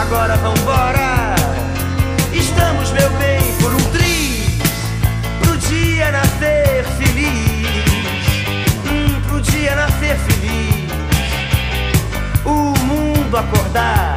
Agora vambora. Estamos, meu bem, por um triz. Pro dia nascer feliz. Hum, pro dia nascer feliz. O mundo acordar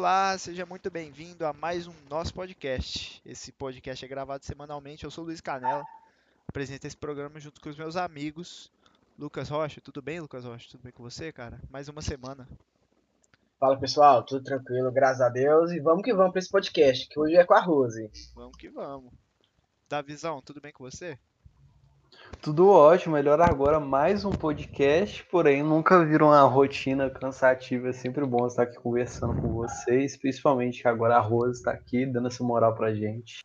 Olá, seja muito bem-vindo a mais um nosso podcast. Esse podcast é gravado semanalmente. Eu sou o Luiz Canela, apresento esse programa junto com os meus amigos. Lucas Rocha, tudo bem, Lucas Rocha? Tudo bem com você, cara? Mais uma semana. Fala pessoal, tudo tranquilo, graças a Deus. E vamos que vamos para esse podcast, que hoje é com a Rose. Vamos que vamos. Davizão, tudo bem com você? Tudo ótimo, melhor agora mais um podcast, porém nunca viram uma rotina cansativa, é sempre bom estar aqui conversando com vocês, principalmente que agora a Rose está aqui dando essa moral pra gente.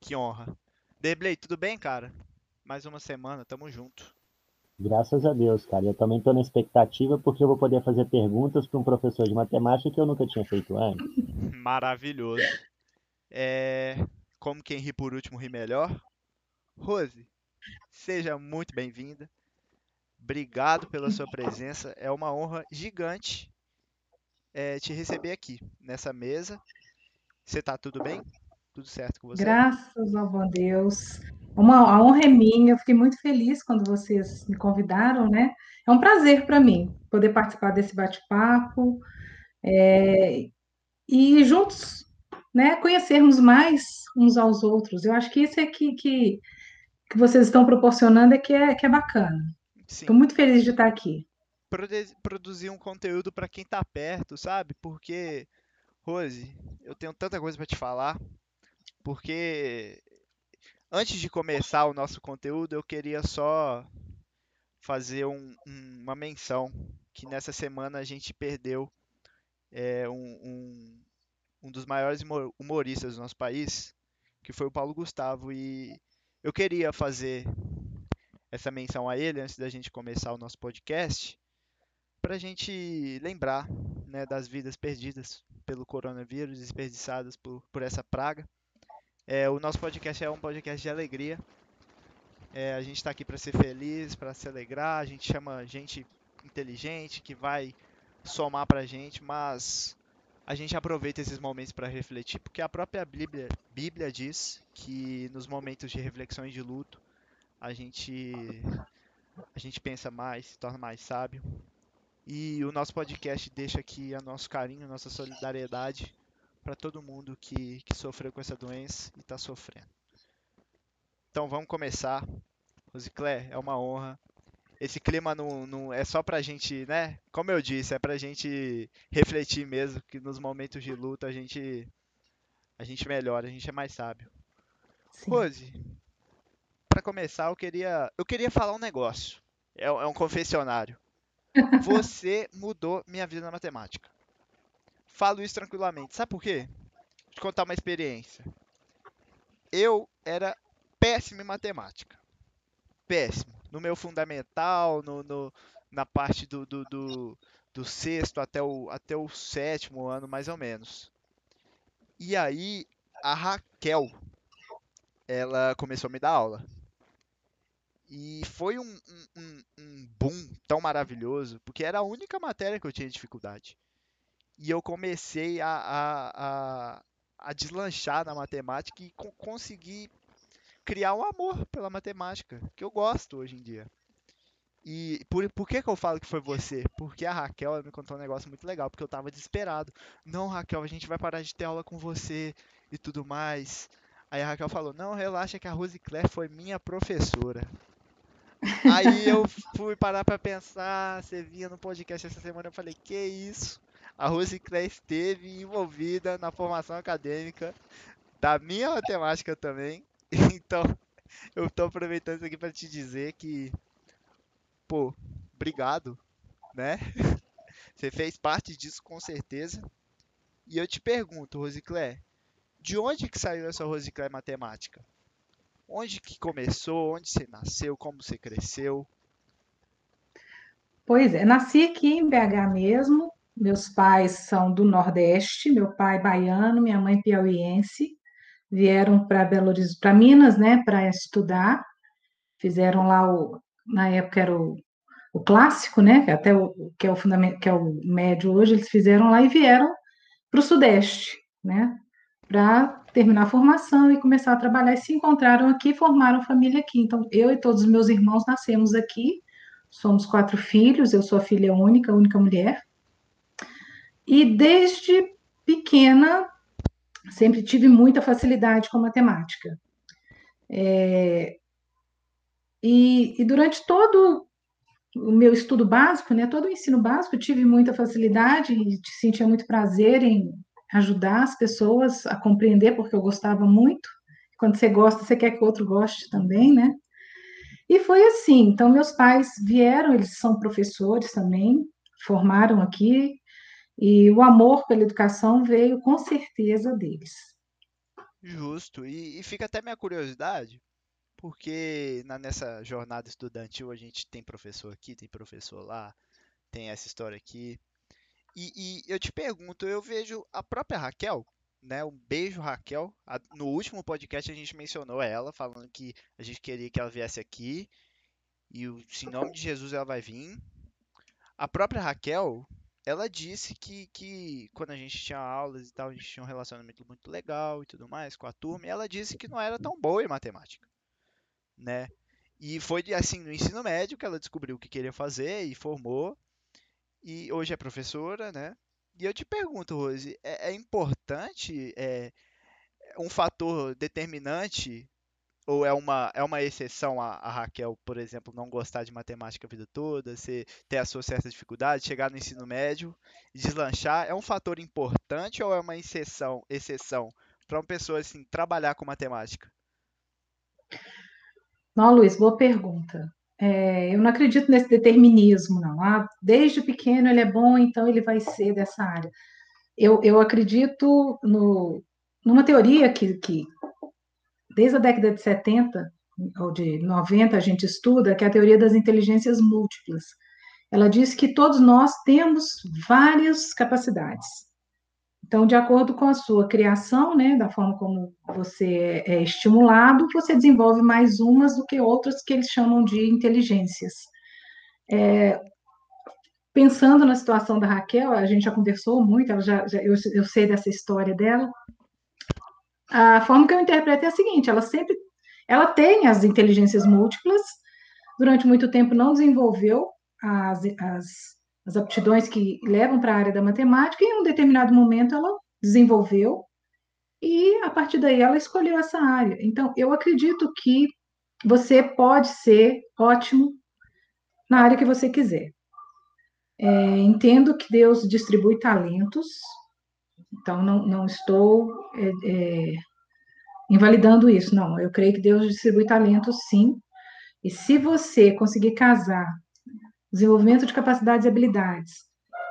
Que honra. Deblay, tudo bem, cara? Mais uma semana, tamo junto. Graças a Deus, cara. Eu também estou na expectativa porque eu vou poder fazer perguntas para um professor de matemática que eu nunca tinha feito antes. Maravilhoso. É... Como quem ri por último ri melhor. Rose, seja muito bem-vinda. Obrigado pela sua presença. É uma honra gigante é, te receber aqui nessa mesa. Você tá tudo bem? Tudo certo com você? Graças ao bom Deus. Uma, a honra é minha. Eu fiquei muito feliz quando vocês me convidaram, né? É um prazer para mim poder participar desse bate-papo é, e juntos, né, conhecermos mais uns aos outros. Eu acho que isso é que, que, que vocês estão proporcionando é que é, que é bacana. Estou muito feliz de estar aqui. Produ- Produzir um conteúdo para quem tá perto, sabe? Porque, Rose, eu tenho tanta coisa para te falar. Porque antes de começar o nosso conteúdo, eu queria só fazer um- um- uma menção que nessa semana a gente perdeu é, um, um- dos maiores humor- humoristas do nosso país, que foi o Paulo Gustavo. E eu queria fazer essa menção a ele antes da gente começar o nosso podcast, para a gente lembrar né, das vidas perdidas pelo coronavírus, desperdiçadas por, por essa praga. É, o nosso podcast é um podcast de alegria. É, a gente está aqui para ser feliz, para se alegrar. A gente chama gente inteligente que vai somar para a gente, mas a gente aproveita esses momentos para refletir, porque a própria Bíblia, Bíblia diz que nos momentos de reflexão e de luto a gente a gente pensa mais, se torna mais sábio. E o nosso podcast deixa aqui o nosso carinho, a nossa solidariedade para todo mundo que, que sofreu com essa doença e está sofrendo. Então vamos começar. Rosiclé, é uma honra. Esse clima não, não é só pra gente, né? Como eu disse, é pra gente refletir mesmo, que nos momentos de luta a gente a gente melhora, a gente é mais sábio. Sim. Rose, para começar, eu queria, eu queria falar um negócio. É, é um confessionário. Você mudou minha vida na matemática. Falo isso tranquilamente. Sabe por quê? Vou te contar uma experiência. Eu era péssimo em matemática. Péssimo. No meu fundamental, no, no- na parte do, do, do, do sexto até o, até o sétimo ano, mais ou menos. E aí, a Raquel, ela começou a me dar aula. E foi um, um, um- boom tão maravilhoso, porque era a única matéria que eu tinha dificuldade. E eu comecei a, a, a, a deslanchar na matemática e co- consegui criar um amor pela matemática, que eu gosto hoje em dia. E por, por que que eu falo que foi você? Porque a Raquel me contou um negócio muito legal, porque eu tava desesperado. Não, Raquel, a gente vai parar de ter aula com você e tudo mais. Aí a Raquel falou: Não, relaxa que a Rose Claire foi minha professora. Aí eu fui parar pra pensar, você vinha no podcast essa semana, eu falei: Que isso? A Rose Claire esteve envolvida na formação acadêmica da minha matemática também. Então, eu tô aproveitando isso aqui pra te dizer que, pô, obrigado, né? Você fez parte disso com certeza. E eu te pergunto, Rosiclé, de onde que saiu essa Rosiclé matemática? Onde que começou? Onde você nasceu? Como você cresceu? Pois é, nasci aqui em BH mesmo. Meus pais são do Nordeste, meu pai baiano, minha mãe piauiense. Vieram para Belo Horizonte, para Minas, né, para estudar. Fizeram lá o, na época era o, o clássico, né, que até o que é o fundamento, que é o médio hoje, eles fizeram lá e vieram para o Sudeste, né, para terminar a formação e começar a trabalhar. E se encontraram aqui, formaram família aqui. Então, eu e todos os meus irmãos nascemos aqui Somos quatro filhos, eu sou a filha única, a única mulher. E desde pequena sempre tive muita facilidade com matemática. É, e, e, durante todo o meu estudo básico, né, todo o ensino básico, tive muita facilidade e sentia muito prazer em ajudar as pessoas a compreender, porque eu gostava muito. Quando você gosta, você quer que o outro goste também, né? E foi assim. Então, meus pais vieram, eles são professores também, formaram aqui, e o amor pela educação veio com certeza deles. Justo. E, e fica até minha curiosidade, porque na, nessa jornada estudantil a gente tem professor aqui, tem professor lá, tem essa história aqui. E, e eu te pergunto, eu vejo a própria Raquel, né? Um beijo, Raquel. No último podcast a gente mencionou ela, falando que a gente queria que ela viesse aqui. E em nome de Jesus ela vai vir. A própria Raquel, ela disse que, que quando a gente tinha aulas e tal, a gente tinha um relacionamento muito legal e tudo mais com a turma, e ela disse que não era tão boa em matemática, né? E foi assim no ensino médio que ela descobriu o que queria fazer e formou. E hoje é professora, né? E eu te pergunto, Rose, é, é importante é, um fator determinante ou é uma, é uma exceção a, a, Raquel, por exemplo, não gostar de matemática a vida toda, você ter a sua certa dificuldade, chegar no ensino médio deslanchar? É um fator importante ou é uma exceção, exceção para uma pessoa assim, trabalhar com matemática? Não, Luiz, boa pergunta. É, eu não acredito nesse determinismo, não. Ah, desde pequeno ele é bom, então ele vai ser dessa área. Eu, eu acredito no, numa teoria que, que, desde a década de 70 ou de 90 a gente estuda, que é a teoria das inteligências múltiplas. Ela diz que todos nós temos várias capacidades. Então, de acordo com a sua criação, né, da forma como você é estimulado, você desenvolve mais umas do que outras que eles chamam de inteligências. É, pensando na situação da Raquel, a gente já conversou muito, já, já eu, eu sei dessa história dela. A forma que eu interpreto é a seguinte: ela sempre, ela tem as inteligências múltiplas, durante muito tempo não desenvolveu as, as as aptidões que levam para a área da matemática, e em um determinado momento ela desenvolveu, e a partir daí ela escolheu essa área. Então, eu acredito que você pode ser ótimo na área que você quiser. É, entendo que Deus distribui talentos, então não, não estou é, é, invalidando isso, não. Eu creio que Deus distribui talentos, sim. E se você conseguir casar desenvolvimento de capacidades e habilidades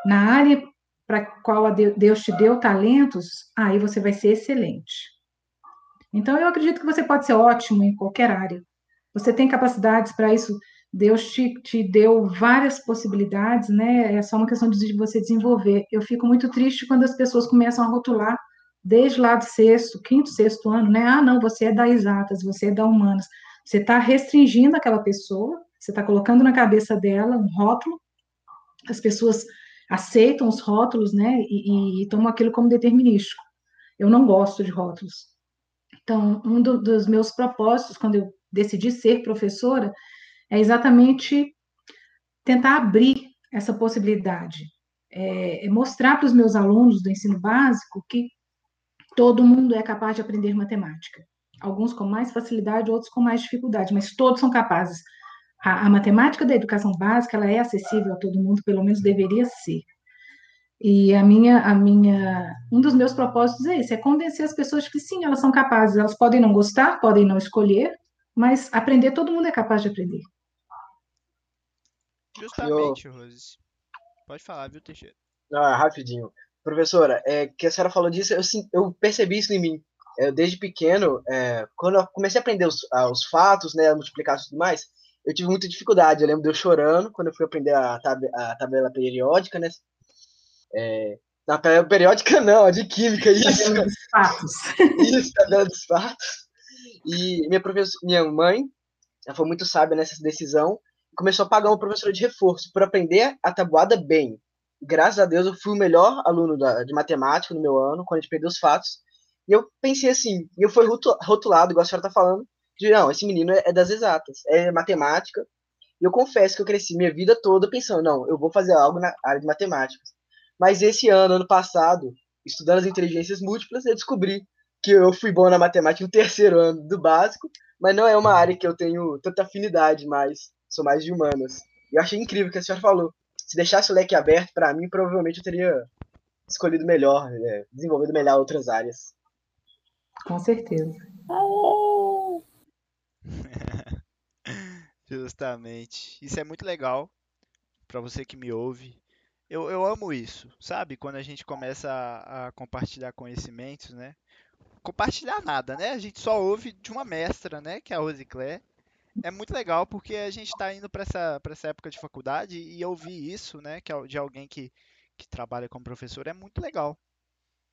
na área para a qual Deus te deu talentos, aí você vai ser excelente. Então, eu acredito que você pode ser ótimo em qualquer área. Você tem capacidades para isso. Deus te, te deu várias possibilidades, né? É só uma questão de você desenvolver. Eu fico muito triste quando as pessoas começam a rotular desde lá do sexto, quinto, sexto ano, né? Ah, não, você é da exatas, você é da humanas. Você está restringindo aquela pessoa você está colocando na cabeça dela um rótulo, as pessoas aceitam os rótulos, né, e, e, e tomam aquilo como determinístico. Eu não gosto de rótulos. Então, um do, dos meus propósitos, quando eu decidi ser professora, é exatamente tentar abrir essa possibilidade, é, é mostrar para os meus alunos do ensino básico que todo mundo é capaz de aprender matemática. Alguns com mais facilidade, outros com mais dificuldade, mas todos são capazes a, a, matemática da educação básica ela é acessível a todo mundo, pelo menos deveria ser. E a minha, a minha, um dos meus propósitos é esse, é convencer as pessoas que sim, elas são capazes, elas podem não gostar, podem não escolher, mas aprender todo mundo é capaz de aprender. Justamente, eu... Rose. Pode falar, viu, Teixeira? Ah, rapidinho. Professora, é, que a senhora falou disso, eu, eu percebi isso em mim. Eu, desde pequeno, é, quando eu comecei a aprender os, os fatos, né, a multiplicar e tudo mais, eu tive muita dificuldade. Eu lembro de eu chorando quando eu fui aprender a, tab a tabela periódica, né? É, na tabela periódica não, a de química, isso. Tabela dos fatos. Isso, tabela dos fatos. E minha, minha mãe, ela foi muito sábia nessa decisão, começou a pagar uma professora de reforço para aprender a tabuada bem. Graças a Deus eu fui o melhor aluno da, de matemática no meu ano, quando a gente perdeu os fatos. E eu pensei assim, e eu fui rotulado, igual a senhora está falando, de não, esse menino é das exatas, é matemática. E eu confesso que eu cresci minha vida toda pensando, não, eu vou fazer algo na área de matemáticas. Mas esse ano, ano passado, estudando as inteligências múltiplas, eu descobri que eu fui bom na matemática no terceiro ano do básico, mas não é uma área que eu tenho tanta afinidade mais, sou mais de humanas. Eu achei incrível o que a senhora falou. Se deixasse o leque aberto para mim, provavelmente eu teria escolhido melhor, é, desenvolvido melhor outras áreas. Com certeza. Justamente. Isso é muito legal para você que me ouve. Eu, eu amo isso, sabe? Quando a gente começa a, a compartilhar conhecimentos, né? Compartilhar nada, né? A gente só ouve de uma mestra, né? Que é a Rosiclé. É muito legal porque a gente está indo para essa, essa época de faculdade e ouvir isso, né? Que é de alguém que, que trabalha como professor é muito legal,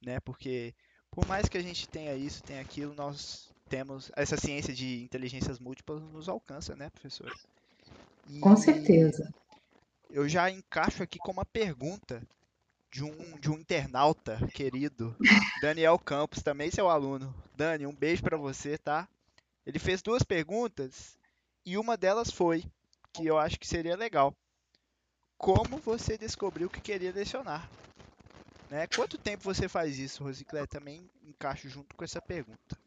né? Porque por mais que a gente tenha isso, tenha aquilo, nós temos essa ciência de inteligências múltiplas nos alcança, né, professor? E Com certeza. Eu já encaixo aqui com uma pergunta de um, de um internauta querido, Daniel Campos, também seu aluno. Dani, um beijo para você, tá? Ele fez duas perguntas e uma delas foi, que eu acho que seria legal. Como você descobriu que queria lecionar? Né? Quanto tempo você faz isso, Rosiclé? Também encaixo junto com essa pergunta.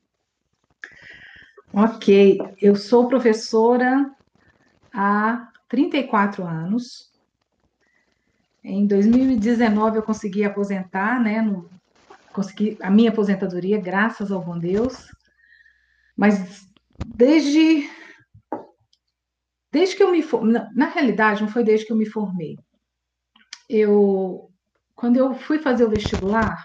Ok, eu sou professora há 34 anos. Em 2019 eu consegui aposentar, né? No, consegui a minha aposentadoria, graças ao bom Deus. Mas desde desde que eu me formei, na realidade não foi desde que eu me formei. Eu quando eu fui fazer o vestibular,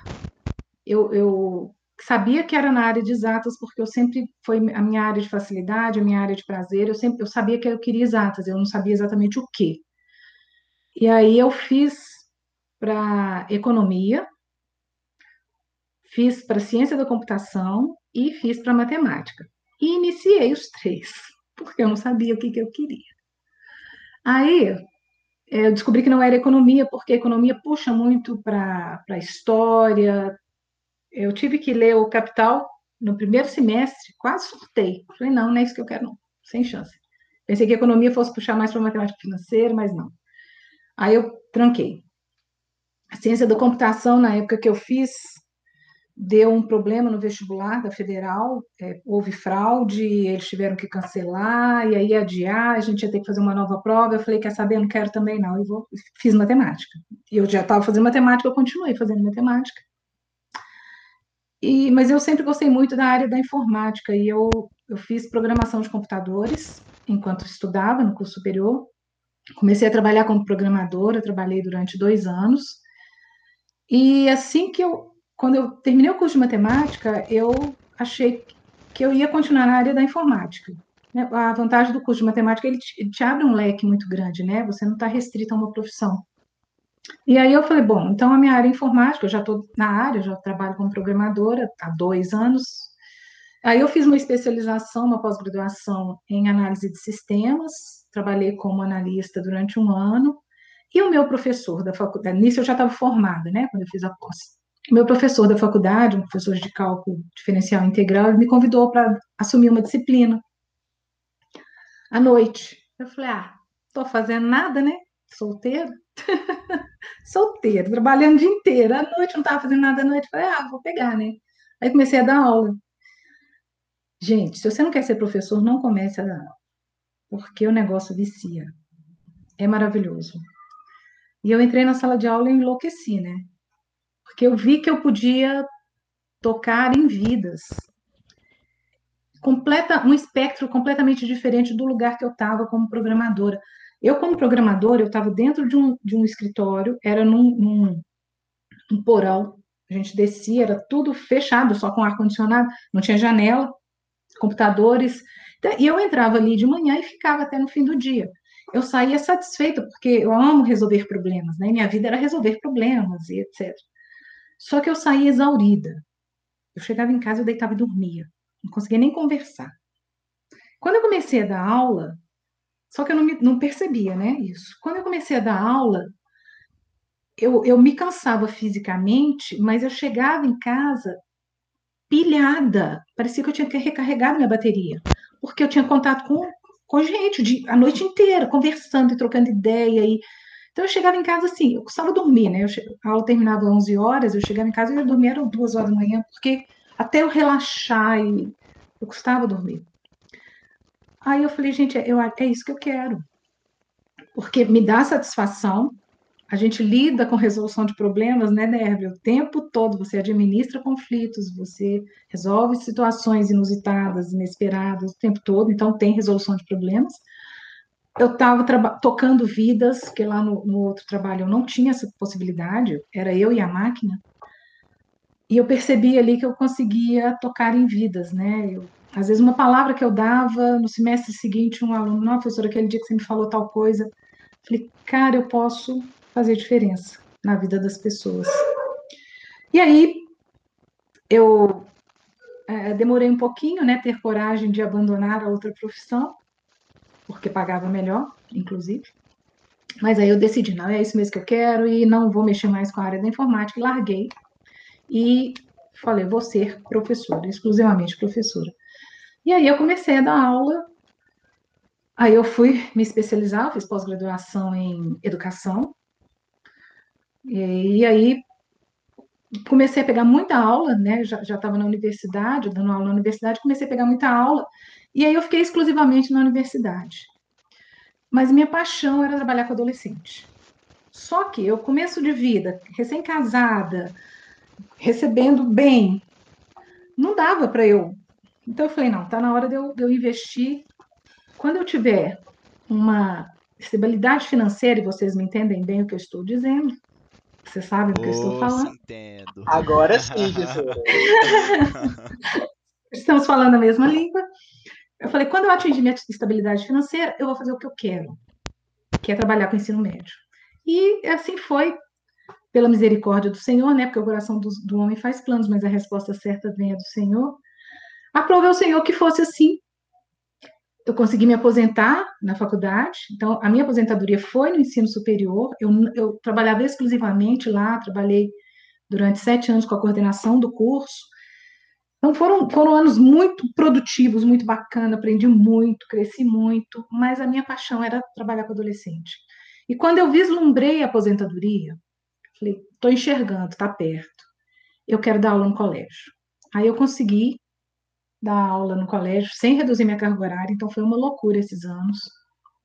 eu, eu sabia que era na área de exatas, porque eu sempre foi a minha área de facilidade, a minha área de prazer, eu sempre eu sabia que eu queria exatas, eu não sabia exatamente o que. E aí eu fiz para economia, fiz para ciência da computação e fiz para matemática. E iniciei os três, porque eu não sabia o que, que eu queria. Aí eu descobri que não era economia, porque economia puxa muito para a história, eu tive que ler o Capital no primeiro semestre, quase surtei. Falei, não, não é isso que eu quero, não. Sem chance. Pensei que economia fosse puxar mais para matemática financeira, mas não. Aí eu tranquei. A ciência da computação, na época que eu fiz, deu um problema no vestibular da federal, é, houve fraude, eles tiveram que cancelar, e aí adiar, a gente ia ter que fazer uma nova prova. Eu falei, quer saber? não quero também, não. Eu vou, fiz matemática. E eu já estava fazendo matemática, eu continuei fazendo matemática. E, mas eu sempre gostei muito da área da informática e eu, eu fiz programação de computadores enquanto estudava no curso superior. Comecei a trabalhar como programadora, trabalhei durante dois anos. E assim que eu, quando eu terminei o curso de matemática, eu achei que eu ia continuar na área da informática. Né? A vantagem do curso de matemática, ele te, ele te abre um leque muito grande, né? Você não está restrito a uma profissão. E aí eu falei, bom, então a minha área informática, eu já estou na área, já trabalho como programadora há dois anos. Aí eu fiz uma especialização, uma pós-graduação em análise de sistemas, trabalhei como analista durante um ano, e o meu professor da faculdade, nisso eu já estava formada, né, quando eu fiz a pós. O meu professor da faculdade, um professor de cálculo diferencial integral, me convidou para assumir uma disciplina à noite. Eu falei, ah, estou fazendo nada, né? Solteira. solteiro, trabalhando o dia inteiro. À noite não estava fazendo nada à noite. Falei, ah, vou pegar, né? Aí comecei a dar aula. Gente, se você não quer ser professor, não comece a dar aula. Porque o negócio vicia. É maravilhoso. E eu entrei na sala de aula e enlouqueci, né? Porque eu vi que eu podia tocar em vidas. Completa, um espectro completamente diferente do lugar que eu estava como programadora. Eu, como programador, eu estava dentro de um, de um escritório, era num, num um porão, a gente descia, era tudo fechado, só com ar-condicionado, não tinha janela, computadores, Então, e eu entrava ali de manhã e ficava até no fim do dia. Eu saía satisfeita, porque eu amo resolver problemas, né? Minha vida era resolver problemas e etc. Só que eu saía exaurida. Eu chegava em casa, eu deitava e dormia. Não conseguia nem conversar. Quando eu comecei a dar aula, só que eu não, me, não percebia, né, isso. Quando eu comecei a dar aula, eu, eu me cansava fisicamente, mas eu chegava em casa pilhada. Parecia que eu tinha que recarregar minha bateria, porque eu tinha contato com, com gente de, a noite inteira, conversando e trocando ideia. E... Então eu chegava em casa assim, eu costumava dormir, né? Eu, a aula terminava às 11 horas, eu chegava em casa e eu dormia eram duas horas da manhã, porque até eu relaxar e eu custava dormir. Aí eu falei, gente, eu, é isso que eu quero. Porque me dá satisfação, a gente lida com resolução de problemas, né, Derby? O tempo todo você administra conflitos, você resolve situações inusitadas, inesperadas, o tempo todo, então tem resolução de problemas. Eu estava tocando vidas, porque lá no, no, outro trabalho eu não tinha essa possibilidade, era eu e a máquina, e eu percebi ali que eu conseguia tocar em vidas, né? Eu, às vezes uma palavra que eu dava, no semestre seguinte, um aluno, não, professora, aquele dia que você me falou tal coisa, falei, cara, eu posso fazer diferença na vida das pessoas. E aí, eu é, demorei um pouquinho, né, ter coragem de abandonar a outra profissão, porque pagava melhor, inclusive. Mas aí eu decidi, não, é isso mesmo que eu quero e não vou mexer mais com a área da informática, larguei. E falei, vou ser professora, exclusivamente professora. E aí eu comecei a dar aula. Aí eu fui me especializar, fiz pós-graduação em educação, e, aí comecei a pegar muita aula, né? Já estava na universidade, dando aula na universidade, comecei a pegar muita aula, e aí eu fiquei exclusivamente na universidade. Mas minha paixão era trabalhar com adolescente. Só que eu começo de vida, recém-casada, recebendo bem, não dava para eu. Então eu falei, não, está na hora de eu, de eu investir. Quando eu tiver uma estabilidade financeira, e vocês me entendem bem o que eu estou dizendo, você sabe do que eu estou falando? Entendo. Agora sim, professora. Estamos falando a mesma língua. Eu falei, quando eu atingir minha estabilidade financeira, eu vou fazer o que eu quero, que é trabalhar com ensino médio. E assim foi, pela misericórdia do Senhor, né? Porque o coração do, do homem faz planos, mas a resposta certa vem do Senhor. Aprovei o Senhor que fosse assim, eu consegui me aposentar na faculdade, então a minha aposentadoria foi no ensino superior, eu, eu trabalhava exclusivamente lá, trabalhei durante sete anos com a coordenação do curso, então foram, foram anos muito produtivos, muito bacana, aprendi muito, cresci muito, mas a minha paixão era trabalhar com adolescente. E quando eu vislumbrei a aposentadoria, falei, estou enxergando, está perto, eu quero dar aula no colégio. Aí eu consegui dar aula no colégio sem reduzir minha carga horária, então foi uma loucura esses anos.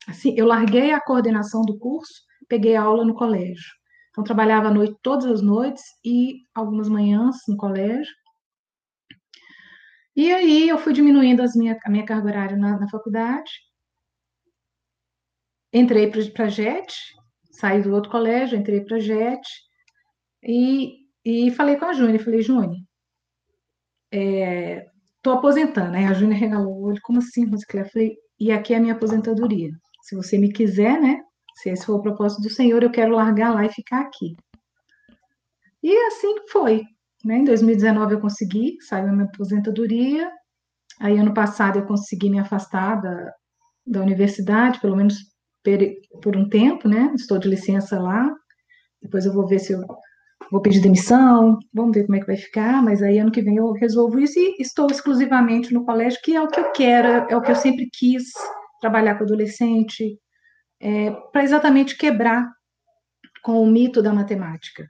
Assim, eu larguei a coordenação do curso, peguei aula no colégio. Então trabalhava à noite todas as noites e algumas manhãs no colégio. E aí eu fui diminuindo as minha, a minha carga horária na, na faculdade. Entrei para a JET, saí do outro colégio, entrei para a JET e, e falei com a Júnia, falei, Júnia, é, Estou aposentando. Aí a Júnia regalou o olho, como assim, Rosicléia? Falei, e aqui é a minha aposentadoria. Se você me quiser, né? Se esse for o propósito do Senhor, eu quero largar lá e ficar aqui. E assim foi. Né? Em 2019 eu consegui, saiu a minha aposentadoria. Aí ano passado eu consegui me afastar da, da universidade, pelo menos por um tempo, né? Estou de licença lá. Depois eu vou ver se eu vou pedir demissão, vamos ver como é que vai ficar, mas aí ano que vem eu resolvo isso e estou exclusivamente no colégio, que é o que eu quero, é o que eu sempre quis, trabalhar com adolescente, é, para exatamente quebrar com o mito da matemática.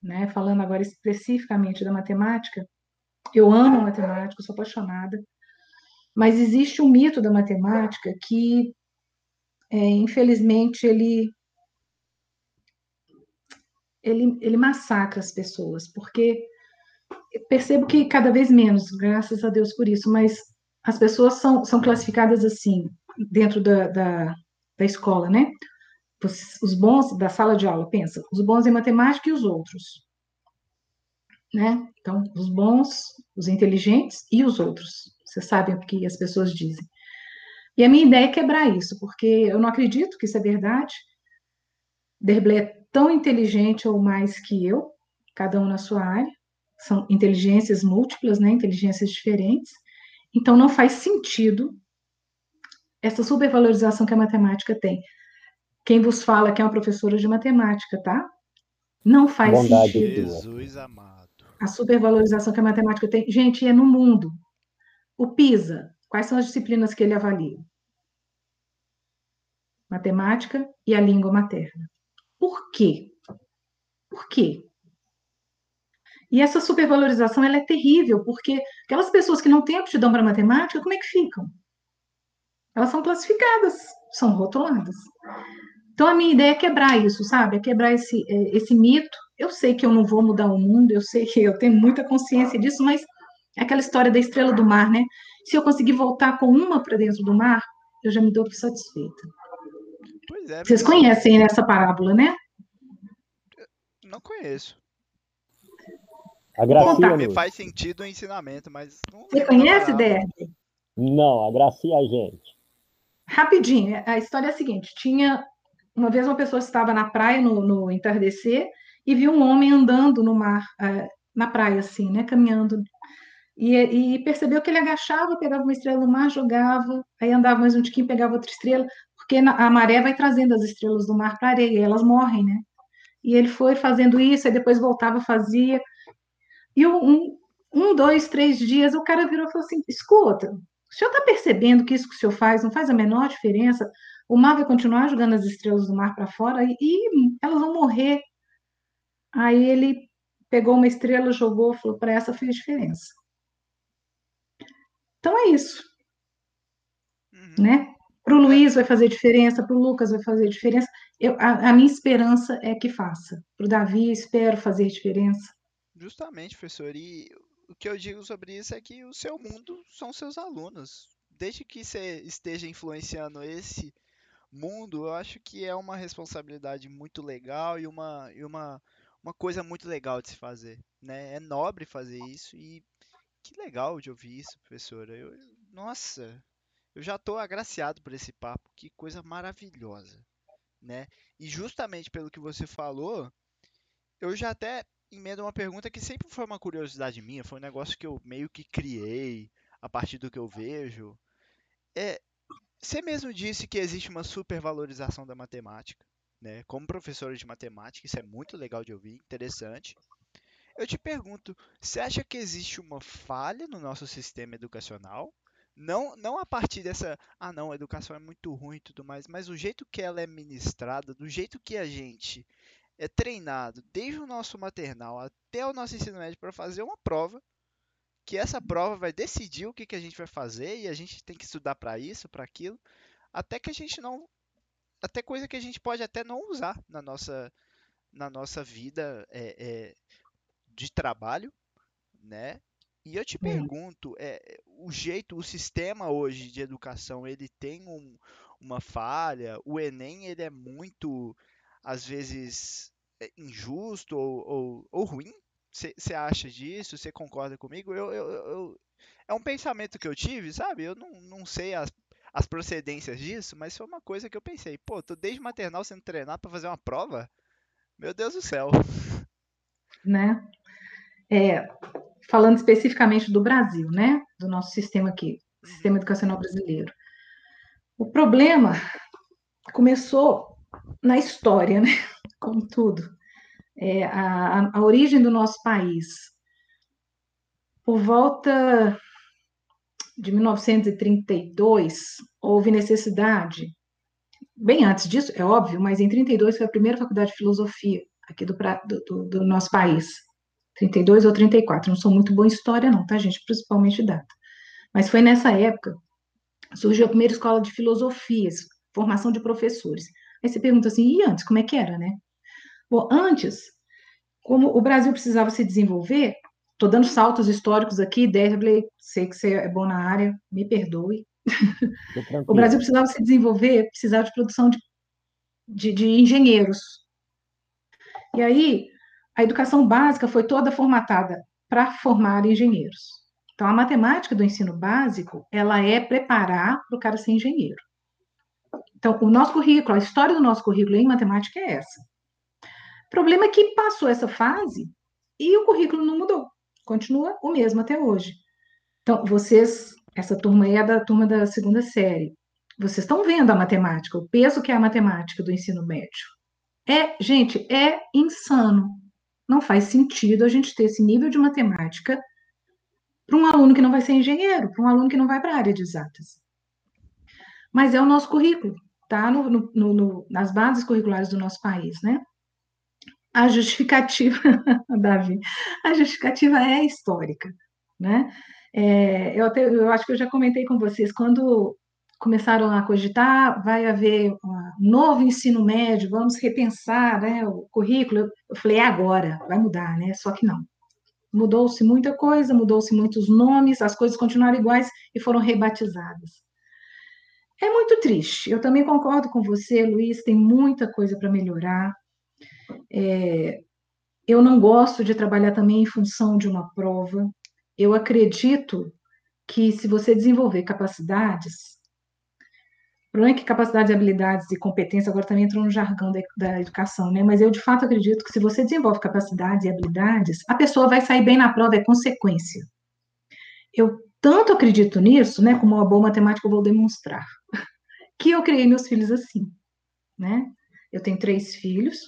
Né? Falando agora especificamente da matemática, eu amo matemática, sou apaixonada, mas existe um mito da matemática que, é, infelizmente, ele ele, ele massacra as pessoas, porque percebo que cada vez menos, graças a Deus por isso, mas as pessoas são, são classificadas assim, dentro da, da, da escola, né? Os, bons da sala de aula, pensa, os bons em matemática e os outros. Né? Então, os bons, os inteligentes e os outros. Vocês sabem o que as pessoas dizem. E a minha ideia é quebrar isso, porque eu não acredito que isso é verdade. Derblé tão inteligente ou mais que eu, cada um na sua área, são inteligências múltiplas, né, inteligências diferentes. Então não faz sentido essa supervalorização que a matemática tem. Quem vos fala que é uma professora de matemática, tá? Não faz Bondade sentido. Jesus amado. A supervalorização que a matemática tem. Gente, é no mundo. O PISA, quais são as disciplinas que ele avalia? Matemática e a língua materna. Por quê? Por quê? E essa supervalorização ela é terrível, porque aquelas pessoas que não têm aptidão para matemática, como é que ficam? Elas são classificadas, são rotuladas. Então, a minha ideia é quebrar isso, sabe? É quebrar esse, é, esse mito. Eu sei que eu não vou mudar o mundo, eu sei que eu tenho muita consciência disso, mas é aquela história da estrela do mar, né? Se eu conseguir voltar com uma para dentro do mar, eu já me dou por satisfeita. Pois é, Vocês conhecem essa parábola, né? não conheço. A Bom, Gracia, me Luz. faz sentido o ensinamento, mas não Você conhece. Derby? Não, a Gracia a gente. Rapidinho, a história é a seguinte: tinha uma vez uma pessoa estava na praia no, no entardecer e viu um homem andando no mar, eh, na praia, assim, né, caminhando. E, e percebeu que ele agachava, pegava uma estrela do mar, jogava, aí andava mais um tiquinho, pegava outra estrela, porque a maré vai trazendo as estrelas do mar para a areia, e elas morrem, né? E ele foi fazendo isso, aí depois voltava, fazia. E um, um, dois, três dias, o cara virou e falou assim: escuta, o senhor está percebendo que isso que o senhor faz não faz a menor diferença? O mar vai continuar jogando as estrelas do mar para fora e, e elas vão morrer. Aí ele pegou uma estrela, jogou, falou: para essa fez diferença. Então é isso, Uhum. né? Para o Luiz vai fazer diferença, para o Lucas vai fazer diferença. Eu, a, a minha esperança é que faça. Para o Davi, espero fazer diferença. Justamente, professor. E o que eu digo sobre isso é que o seu mundo são seus alunos. Desde que você esteja influenciando esse mundo, eu acho que é uma responsabilidade muito legal e uma, e uma, uma coisa muito legal de se fazer, né? É nobre fazer isso e que legal de ouvir isso, professora. Eu, nossa, eu já estou agraciado por esse papo. Que coisa maravilhosa, né? E justamente pelo que você falou, eu já até emendo uma pergunta que sempre foi uma curiosidade minha, foi um negócio que eu meio que criei a partir do que eu vejo. É, você mesmo disse que existe uma supervalorização da matemática, né? Como professora de matemática, isso é muito legal de ouvir, interessante. Eu te pergunto, você acha que existe uma falha no nosso sistema educacional? Não, não a partir dessa, ah não, a educação é muito ruim e tudo mais, mas o jeito que ela é ministrada, do jeito que a gente é treinado desde o nosso maternal até o nosso ensino médio para fazer uma prova, que essa prova vai decidir o que, que a gente vai fazer e a gente tem que estudar para isso, para aquilo, até que a gente não, até coisa que a gente pode até não usar na nossa, na nossa vida é, é, de trabalho, né? E eu te pergunto, é, o jeito, o sistema hoje de educação, ele tem um- uma falha? O Enem, ele é muito, às vezes, é, injusto ou, ou, ou ruim? Você acha disso? Você concorda comigo? Eu, eu- eu- é um pensamento que eu tive, sabe? Eu não, não sei as, as procedências disso, mas foi uma coisa que eu pensei. Pô, tô desde maternal sendo treinado para fazer uma prova? Meu Deus do céu. né? É, falando especificamente do Brasil, né? Do nosso sistema aqui, sistema educacional brasileiro. O problema começou na história, né? Como tudo. É, a, a- origem do nosso país, por volta de 1932, houve necessidade, bem antes disso, é óbvio, mas em 32 foi a primeira faculdade de filosofia aqui do- do- do nosso país. 32 ou 34, não sou muito boa em história não, tá, gente? Principalmente data. Mas foi nessa época surgiu a primeira escola de filosofias, formação de professores. Aí você pergunta assim, e antes, como é que era, né? Bom, antes, como o Brasil precisava se desenvolver, estou dando saltos históricos aqui, Derbley, sei que você é bom na área, me perdoe. O. Brasil precisava se desenvolver, precisava de produção de, de, de engenheiros. E aí, a educação básica foi toda formatada para formar engenheiros. Então, a matemática do ensino básico, ela é preparar para o cara ser engenheiro. Então, o nosso currículo, a história do nosso currículo em matemática é essa. O problema é que passou essa fase e o currículo não mudou. Continua o mesmo até hoje. Então, vocês, essa turma aí é da turma da segunda série. Vocês estão vendo a matemática, o peso que é a matemática do ensino médio. É, gente, é insano. Não faz sentido a gente ter esse nível de matemática para um aluno que não vai ser engenheiro, para um aluno que não vai para a área de exatas. Mas é o nosso currículo, tá? No, no, no, nas bases curriculares do nosso país, né? A justificativa, Davi, a justificativa é histórica, né? É, eu, até, eu acho que eu já comentei com vocês, quando começaram a cogitar, vai haver um novo ensino médio, vamos repensar né, o currículo. Eu falei, é agora, vai mudar, né? Só que não. Mudou-se muita coisa, mudou-se muitos nomes, as coisas continuaram iguais e foram rebatizadas. É muito triste. Eu também concordo com você, Luiz, tem muita coisa para melhorar. É, eu não gosto de trabalhar também em função de uma prova. Eu acredito que se você desenvolver capacidades, o problema é que capacidades, habilidades e competência agora também entram no jargão da, da, educação, né? Mas eu de fato acredito que se você desenvolve capacidades e habilidades, a pessoa vai sair bem na prova, é consequência. Eu tanto acredito nisso, né? Como uma boa matemática eu vou demonstrar, que eu criei meus filhos assim, né? Eu tenho três filhos,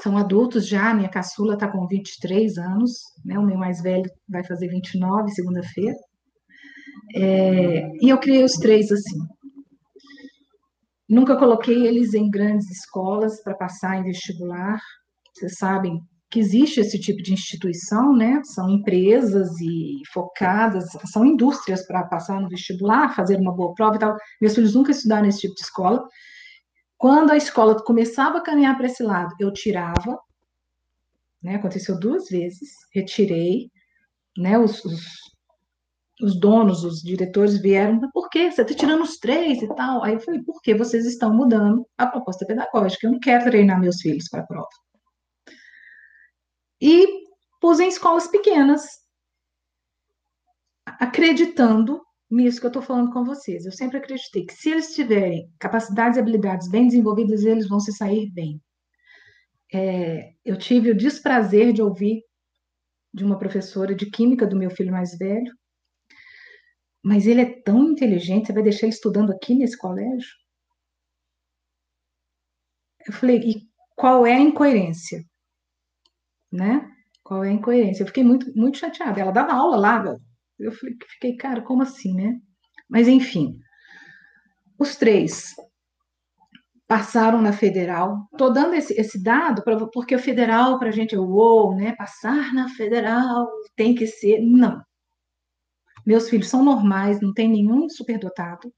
são adultos já, minha caçula está com 23 anos, né? O meu mais velho vai fazer 29 segunda-feira. É, e eu criei os três assim. Nunca coloquei eles em grandes escolas para passar em vestibular. Vocês sabem que existe esse tipo de instituição, né? São empresas e focadas, são indústrias para passar no vestibular, fazer uma boa prova e tal. Meus filhos nunca estudaram nesse tipo de escola. Quando a escola começava a caminhar para esse lado, eu tirava, né? Aconteceu duas vezes, retirei, né? Os, os os donos, os diretores vieram, por que você está tirando os três e tal? Aí eu falei, porque vocês estão mudando a proposta pedagógica, eu não quero treinar meus filhos para a prova. E pus em escolas pequenas, acreditando nisso que eu estou falando com vocês. Eu sempre acreditei que se eles tiverem capacidades e habilidades bem desenvolvidas, eles vão se sair bem. É, eu tive o desprazer de ouvir de uma professora de química do meu filho mais velho, mas ele é tão inteligente, você vai deixar ele estudando aqui nesse colégio? Eu falei, e qual é a incoerência? Né? Qual é a incoerência? Eu fiquei muito, muito chateada. Ela dava aula lá. Eu fiquei, cara, como assim, né? Mas, enfim, os três passaram na federal. Estou dando esse, esse dado pra, porque o federal, para a gente, é uou, né? Passar na federal tem que ser. Não. Meus filhos são normais, não tem nenhum superdotado.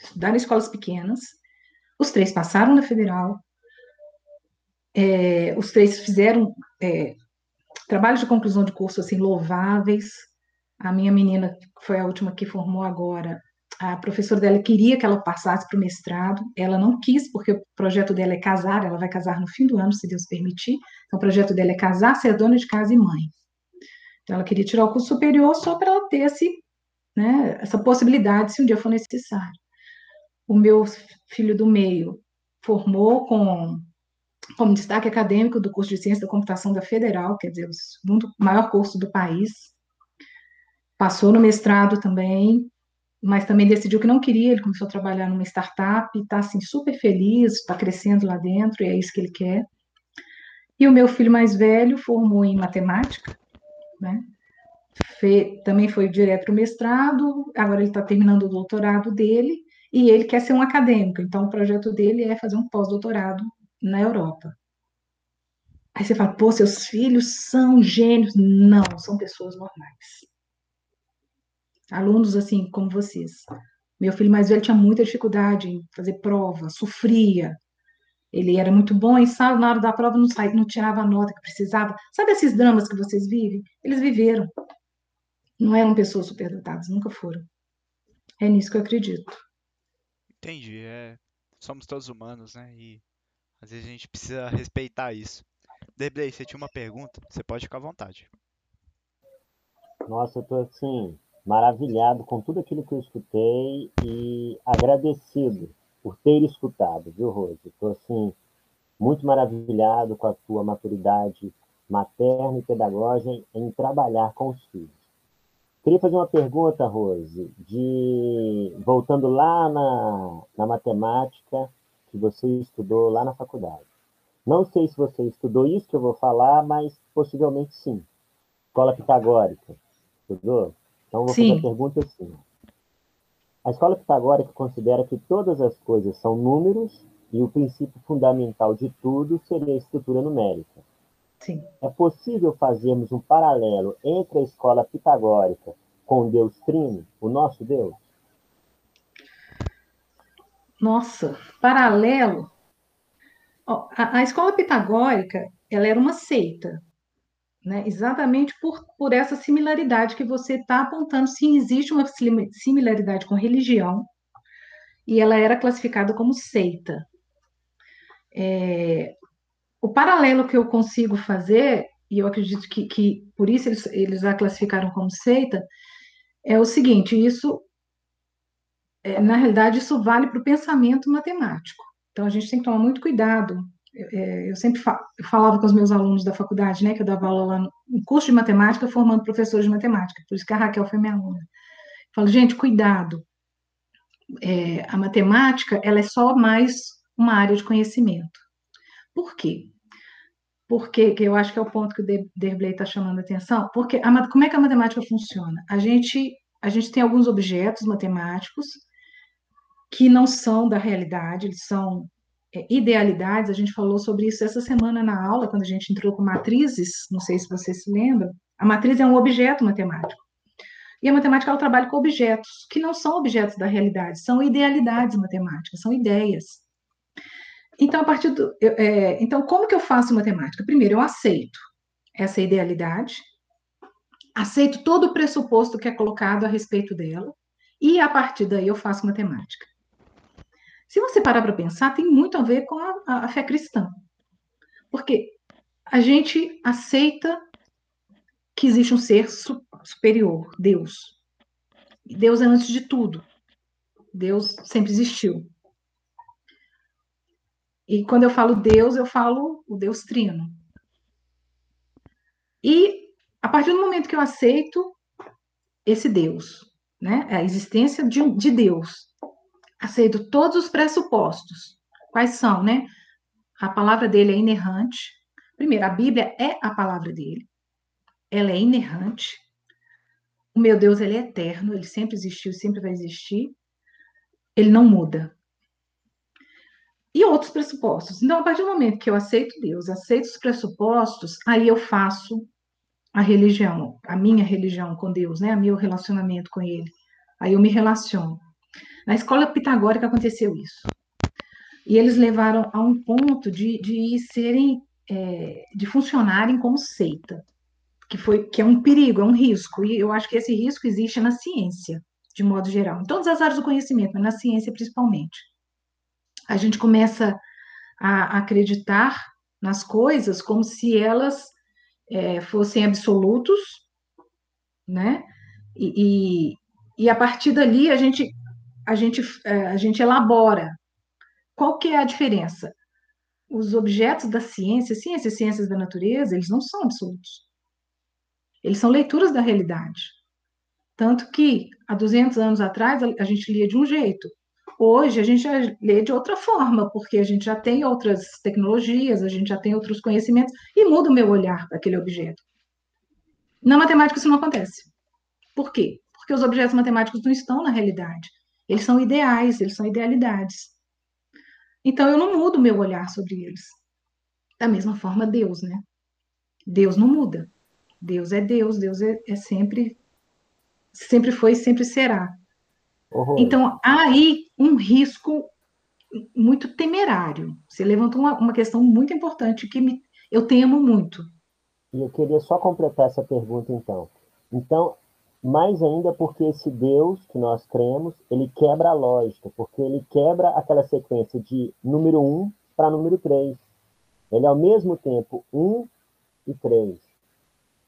Estudaram em escolas pequenas. Os três passaram na federal. É, os três fizeram é, trabalhos de conclusão de curso assim louváveis. A minha menina, que foi a última que formou agora, a professora dela queria que ela passasse para o mestrado, ela não quis, porque o projeto dela é casar, ela vai casar no fim do ano, se Deus permitir. Então, o projeto dela é casar, ser dona de casa e mãe. Então, ela queria tirar o curso superior só para ela ter esse, né, essa possibilidade, se um dia for necessário. O meu filho do meio formou com como destaque acadêmico do curso de Ciência da Computação da Federal, quer dizer, o segundo maior curso do país. Passou no mestrado também, mas também decidiu que não queria, ele começou a trabalhar numa startup, está assim super feliz, está crescendo lá dentro, e é isso que ele quer. E o meu filho mais velho formou em matemática, né? Fe, também foi direto para o mestrado, agora ele está terminando o doutorado dele, e ele quer ser um acadêmico, então o projeto dele é fazer um pós-doutorado na Europa. Aí você fala, pô, seus filhos são gênios. Não, são pessoas normais. Alunos assim como vocês. Meu filho mais velho tinha muita dificuldade em fazer prova, sofria, ele era muito bom em sala, na hora da prova não saía, não tirava a nota que precisava. Sabe esses dramas que vocês vivem? Eles viveram. Não eram pessoas superdotadas, nunca foram. É nisso que eu acredito. Entendi. É... Somos todos humanos, né? E às vezes a gente precisa respeitar isso. Deblay, você tinha uma pergunta? Você pode ficar à vontade. Nossa, eu tô assim, maravilhado com tudo aquilo que eu escutei e agradecido por ter escutado, viu, Rose? Estou assim, muito maravilhado com a tua maturidade materna e pedagógica em trabalhar com os filhos. Queria fazer uma pergunta, Rose, de voltando lá na, na matemática que você estudou lá na faculdade. Não sei se você estudou isso que eu vou falar, mas possivelmente sim. Escola pitagórica. Estudou? Então, vou sim. fazer a pergunta assim. A escola pitagórica considera que todas as coisas são números e o princípio fundamental de tudo seria a estrutura numérica. Sim. É possível fazermos um paralelo entre a escola pitagórica com Deus Trino, o nosso Deus? Nossa, paralelo. A, a escola pitagórica, ela era uma seita, né? Exatamente por, por essa similaridade que você está apontando. Sim, existe uma similaridade com religião e ela era classificada como seita. É, o paralelo que eu consigo fazer, e eu acredito que, que por isso eles, eles a classificaram como seita, é o seguinte: isso, é, na realidade, isso vale para o pensamento matemático. Então, a gente tem que tomar muito cuidado. É, eu sempre eu falava com os meus alunos da faculdade, né, que eu dava aula lá no, no curso de matemática, formando professores de matemática, por isso que a Raquel foi minha aluna. Falo, gente, cuidado. É, a matemática, ela é só mais uma área de conhecimento. Por quê? Porque que eu acho que é o ponto que o Derblay está chamando a atenção. Porque a, como é que a matemática funciona? A gente, a gente tem alguns objetos matemáticos que não são da realidade, eles são idealidades. A gente falou sobre isso essa semana na aula, quando a gente entrou com matrizes. Não sei se você se lembra. A matriz é um objeto matemático. E a matemática ela trabalha com objetos que não são objetos da realidade, são idealidades matemáticas, são ideias. Então, a partir do, é, então, como que eu faço matemática? Primeiro, eu aceito essa idealidade, aceito todo o pressuposto que é colocado a respeito dela, e a partir daí eu faço matemática. Se você parar para pensar, tem muito a ver com a, a, fé cristã. Porque a gente aceita que existe um ser su superior, Deus. Deus é antes de tudo. Deus sempre existiu. E quando eu falo Deus, eu falo o Deus Trino. E a partir do momento que eu aceito esse Deus, né, a existência de, de Deus, aceito todos os pressupostos. Quais são, né? A palavra dele é inerrante. Primeiro, a Bíblia é a palavra dele. Ela é inerrante. O meu Deus, ele é eterno, ele sempre existiu, sempre vai existir. Ele não muda e outros pressupostos. Então, a partir do momento que eu aceito Deus, aceito os pressupostos, aí eu faço a religião, a minha religião com Deus, né? O meu relacionamento com Ele. Aí eu me relaciono. Na escola pitagórica aconteceu isso. E eles levaram a um ponto de, de serem, é, de funcionarem como seita, que foi que é um perigo, é um risco. E eu acho que esse risco existe na ciência, de modo geral, em todas as áreas do conhecimento, mas na ciência principalmente a gente começa a acreditar nas coisas como se elas é, fossem absolutos, né? E, e, e, a partir dali a gente, a gente, é, a gente elabora. Qual que é a diferença? Os objetos da ciência, ciência e ciências da natureza, eles não são absolutos. Eles são leituras da realidade. Tanto que, há 200 anos atrás, a gente lia de um jeito, Hoje a gente já lê de outra forma, porque a gente já tem outras tecnologias, a gente já tem outros conhecimentos, e muda o meu olhar para aquele objeto. Na matemática isso não acontece. Por quê? Porque os objetos matemáticos não estão na realidade. Eles são ideais, eles são idealidades. Então eu não mudo meu olhar sobre eles. Da mesma forma, Deus, né? Deus não muda. Deus é Deus, Deus é, é sempre, sempre foi e sempre será. Horror. Então, há aí um risco muito temerário. Você levantou uma, uma questão muito importante que me, eu temo muito. E eu queria só completar essa pergunta, então. Então, mais ainda porque esse Deus que nós cremos, ele quebra a lógica, porque ele quebra aquela sequência de número 1 para número 3. Ele é ao mesmo tempo 1 e 3.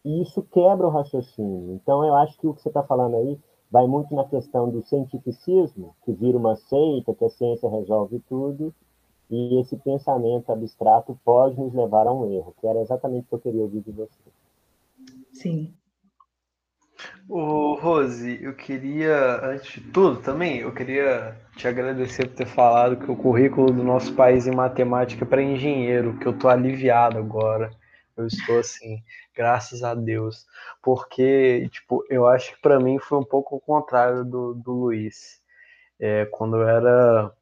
e isso quebra o raciocínio. Então, eu acho que o que você está falando aí vai muito na questão do cientificismo, que vira uma seita, que a ciência resolve tudo, e esse pensamento abstrato pode nos levar a um erro, que era exatamente o que eu queria ouvir de você. Sim. Ô, Rose, eu queria, antes de tudo também, eu queria te agradecer por ter falado que o currículo do nosso país em matemática é para engenheiro, que eu tô aliviado agora. Eu estou assim, graças a Deus. Porque, tipo, eu acho que para mim foi um pouco o contrário do, do Luiz. É, quando eu era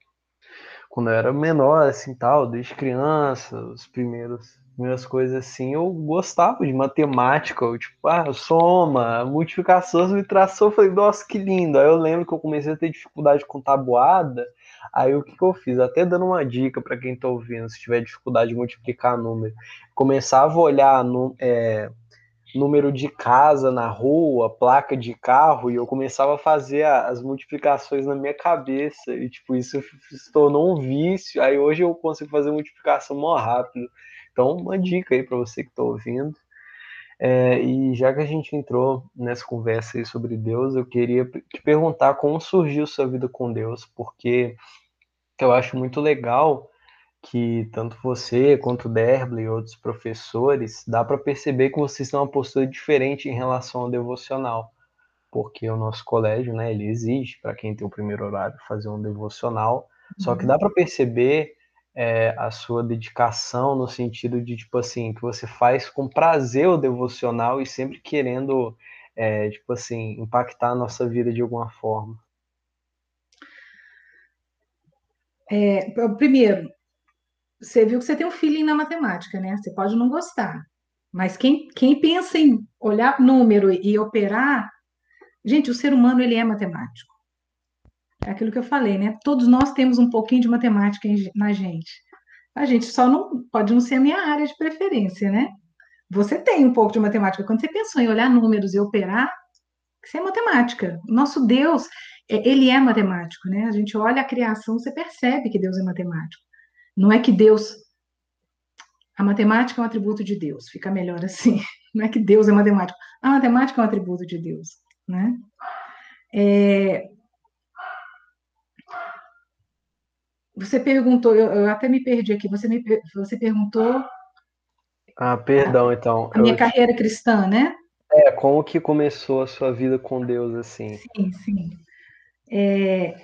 quando eu era menor, assim, tal, desde criança, os primeiros primeiras coisas assim, eu gostava de matemática, eu, tipo, ah, soma, multiplicação, subtração, eu falei, nossa, que lindo. Aí eu lembro que eu comecei a ter dificuldade com tabuada, aí o que, que eu fiz? Até dando uma dica para quem tá ouvindo, se tiver dificuldade de multiplicar número, começava a olhar no, é, número de casa na rua, placa de carro, e eu começava a fazer as multiplicações na minha cabeça, e tipo, isso se tornou um vício, aí hoje eu consigo fazer multiplicação mó rápido. Então, uma dica aí para você que está ouvindo. É, e já que a gente entrou nessa conversa aí sobre Deus, eu queria te perguntar como surgiu sua vida com Deus, porque eu acho muito legal que tanto você quanto o Derble e outros professores, dá para perceber que vocês têm uma postura diferente em relação ao devocional, porque o nosso colégio, né, ele exige para quem tem o primeiro horário fazer um devocional, só que uhum. dá para perceber é, a sua dedicação no sentido de, tipo assim, que você faz com prazer o devocional e sempre querendo, é, tipo assim, impactar a nossa vida de alguma forma? É, primeiro, você viu que você tem um feeling na matemática, né? Você pode não gostar, mas quem, quem pensa em olhar número e operar, gente, o ser humano ele é matemático. É aquilo que eu falei, né? Todos nós temos um pouquinho de matemática na gente. A gente só não pode não ser a minha área de preferência, né? Você tem um pouco de matemática. Quando você pensou em olhar números e operar, isso é matemática. Nosso Deus, é, ele é matemático, né? A gente olha a criação, você percebe que Deus é matemático. Não é que Deus. A matemática é um atributo de Deus, fica melhor assim. Não é que Deus é matemático. A matemática é um atributo de Deus, né? É, Você perguntou, eu, eu, até me perdi aqui, você, me, você perguntou. Ah, perdão, então. A minha eu... carreira cristã, né? É, como que começou a sua vida com Deus assim? Sim, sim. É,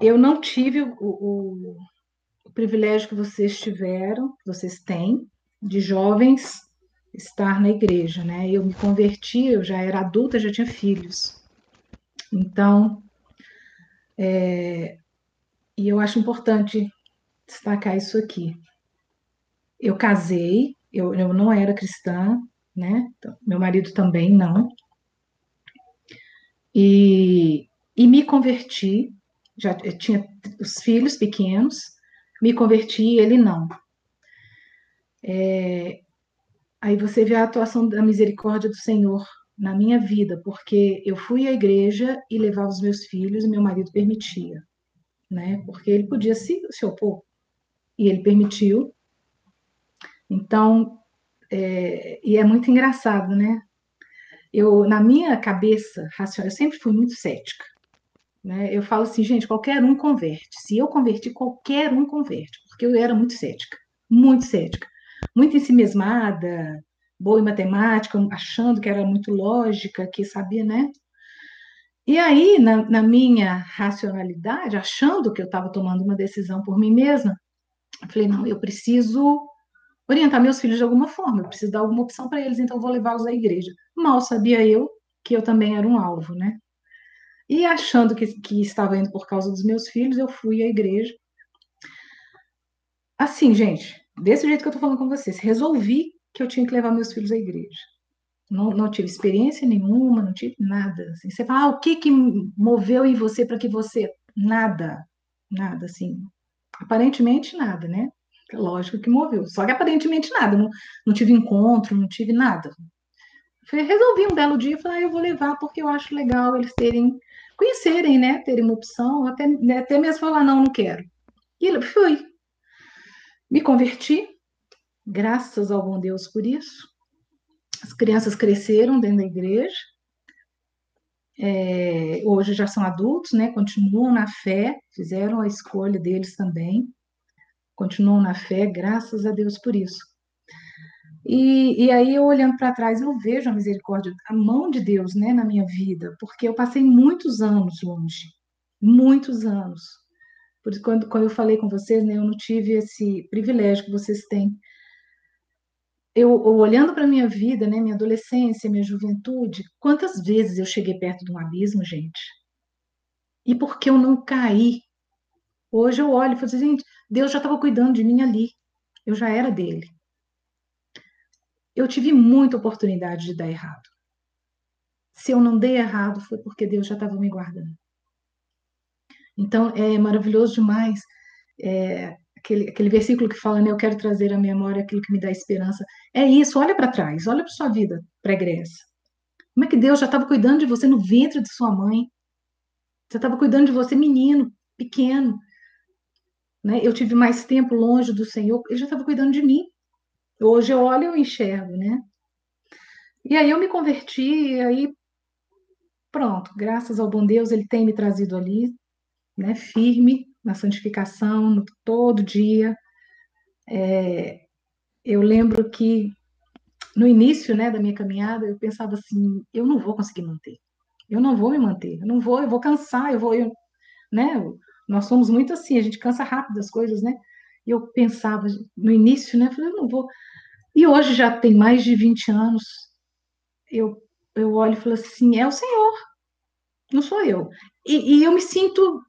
eu não tive o, o, o privilégio que vocês tiveram, vocês têm, de jovens estar na igreja, né? Eu me converti, eu já era adulta, já tinha filhos. Então, é, e eu acho importante destacar isso aqui. Eu casei, eu, eu não era cristã, né? Então, meu marido também não. E, e me converti, já tinha os filhos pequenos, me converti e ele não. É, aí você vê a atuação da misericórdia do Senhor na minha vida, porque eu fui à igreja e levava os meus filhos e meu marido permitia né? Porque ele podia se, se opor e ele permitiu. Então, é, e é muito engraçado, né? Eu, na minha cabeça racional, eu sempre fui muito cética. Né? Eu falo assim, gente, qualquer um converte. Se eu converti, qualquer um converte, porque eu era muito cética, muito cética, muito ensimesmada, boa em matemática, achando que era muito lógica, que sabia, né? E aí, na, na minha racionalidade, achando que eu estava tomando uma decisão por mim mesma, eu falei: não, eu preciso orientar meus filhos de alguma forma, eu preciso dar alguma opção para eles, então vou levá-los à igreja. Mal sabia eu que eu também era um alvo, né? E achando que, que estava indo por causa dos meus filhos, eu fui à igreja. Assim, gente, desse jeito que eu estou falando com vocês, resolvi que eu tinha que levar meus filhos à igreja. Não, não tive experiência nenhuma, não tive nada. Assim. Você fala, ah, o que que moveu em você para que você... Nada, nada, assim. Aparentemente nada, né? Lógico que moveu. Só que aparentemente nada. Não, não tive encontro, não tive nada. Foi, resolvi um belo dia e falei, ah, eu vou levar porque eu acho legal eles terem, conhecerem, né? Terem uma opção, até, né, até mesmo falar, não, não quero. E fui. Me converti, graças ao bom Deus por isso. As crianças cresceram dentro da igreja, é, hoje já são adultos, né? Continuam na fé, fizeram a escolha deles também, continuam na fé, graças a Deus por isso. E, e aí, eu olhando para trás, eu vejo a misericórdia, a mão de Deus, né, na minha vida, porque eu passei muitos anos longe, muitos anos. Por quando, quando eu falei com vocês, né, eu não tive esse privilégio que vocês têm. Eu, olhando para minha vida, né, minha adolescência, minha juventude, quantas vezes eu cheguei perto de um abismo, gente? E por que eu não caí? Hoje eu olho e falo assim, gente, Deus já estava cuidando de mim ali. Eu já era dele. Eu tive muita oportunidade de dar errado. Se eu não dei errado, foi porque Deus já estava me guardando. Então, é maravilhoso demais é, aquele, aquele versículo que fala, né, eu quero trazer à memória aquilo que me dá esperança. É isso, olha para trás, olha para sua vida pregressa. Como é que Deus já estava cuidando de você no ventre de sua mãe? Já estava cuidando de você menino, pequeno. Né? Eu tive mais tempo longe do Senhor, ele já estava cuidando de mim. Hoje eu olho e eu enxergo, né? E aí eu me converti, e aí pronto, graças ao bom Deus, ele tem me trazido ali, né, firme na santificação, no, todo dia. É, eu lembro que no início, né, da minha caminhada, eu pensava assim, eu não vou conseguir manter, eu não vou me manter, eu não vou, eu vou cansar, eu vou, eu, né, nós somos muito assim, a gente cansa rápido das coisas, né, e eu pensava no início, né, eu falei, eu não vou, e hoje já tem mais de 20 anos, eu, eu olho e falo assim: é o Senhor, não sou eu. E, e eu me sinto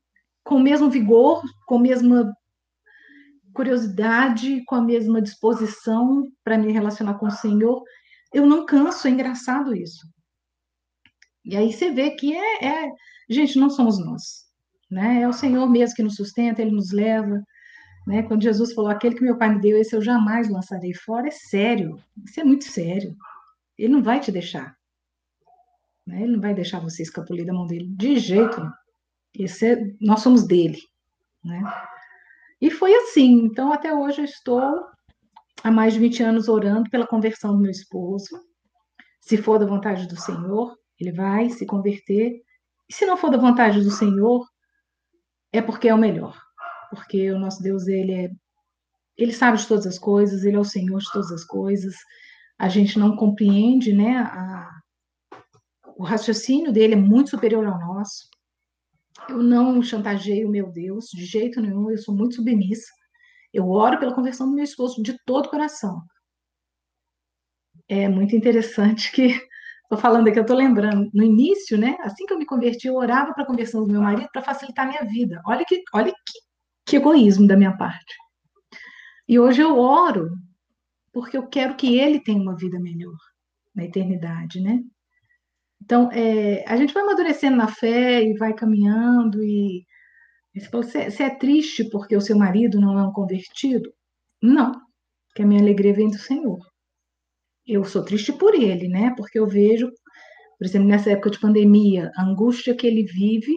com o mesmo vigor, com a mesma curiosidade, com a mesma disposição para me relacionar com o Senhor. Eu não canso, é engraçado isso. E aí você vê que é, é gente, não somos nós, né? É o Senhor mesmo que nos sustenta, Ele nos leva, né? Quando Jesus falou, aquele que meu pai me deu, esse eu jamais lançarei fora, é sério, isso é muito sério. Ele não vai te deixar. Né? Ele não vai deixar você escapulir da mão dele, de jeito nenhum. Esse é, nós somos dele. Né? E foi assim, então até hoje eu estou há mais de 20 anos orando pela conversão do meu esposo. Se for da vontade do Senhor, ele vai se converter. E se não for da vontade do Senhor, é porque é o melhor porque o nosso Deus, ele é ele sabe de todas as coisas, ele é o Senhor de todas as coisas. A gente não compreende, né, a, o raciocínio dele é muito superior ao nosso. Eu não chantageio meu Deus de jeito nenhum, eu sou muito submissa. Eu oro pela conversão do meu esposo de todo o coração. É muito interessante que estou falando aqui, eu estou lembrando, no início, né? Assim que eu me converti, eu orava para a conversão do meu marido para facilitar a minha vida. Olha que, olha que que egoísmo da minha parte. E hoje eu oro porque eu quero que ele tenha uma vida melhor na eternidade, né? Então, é, a gente vai amadurecendo na fé e vai caminhando e você, falou, você, é triste porque o seu marido não é um convertido? Não, porque a minha alegria vem do Senhor. Eu sou triste por ele, né? Porque eu vejo, por exemplo, nessa época de pandemia, a angústia que ele vive,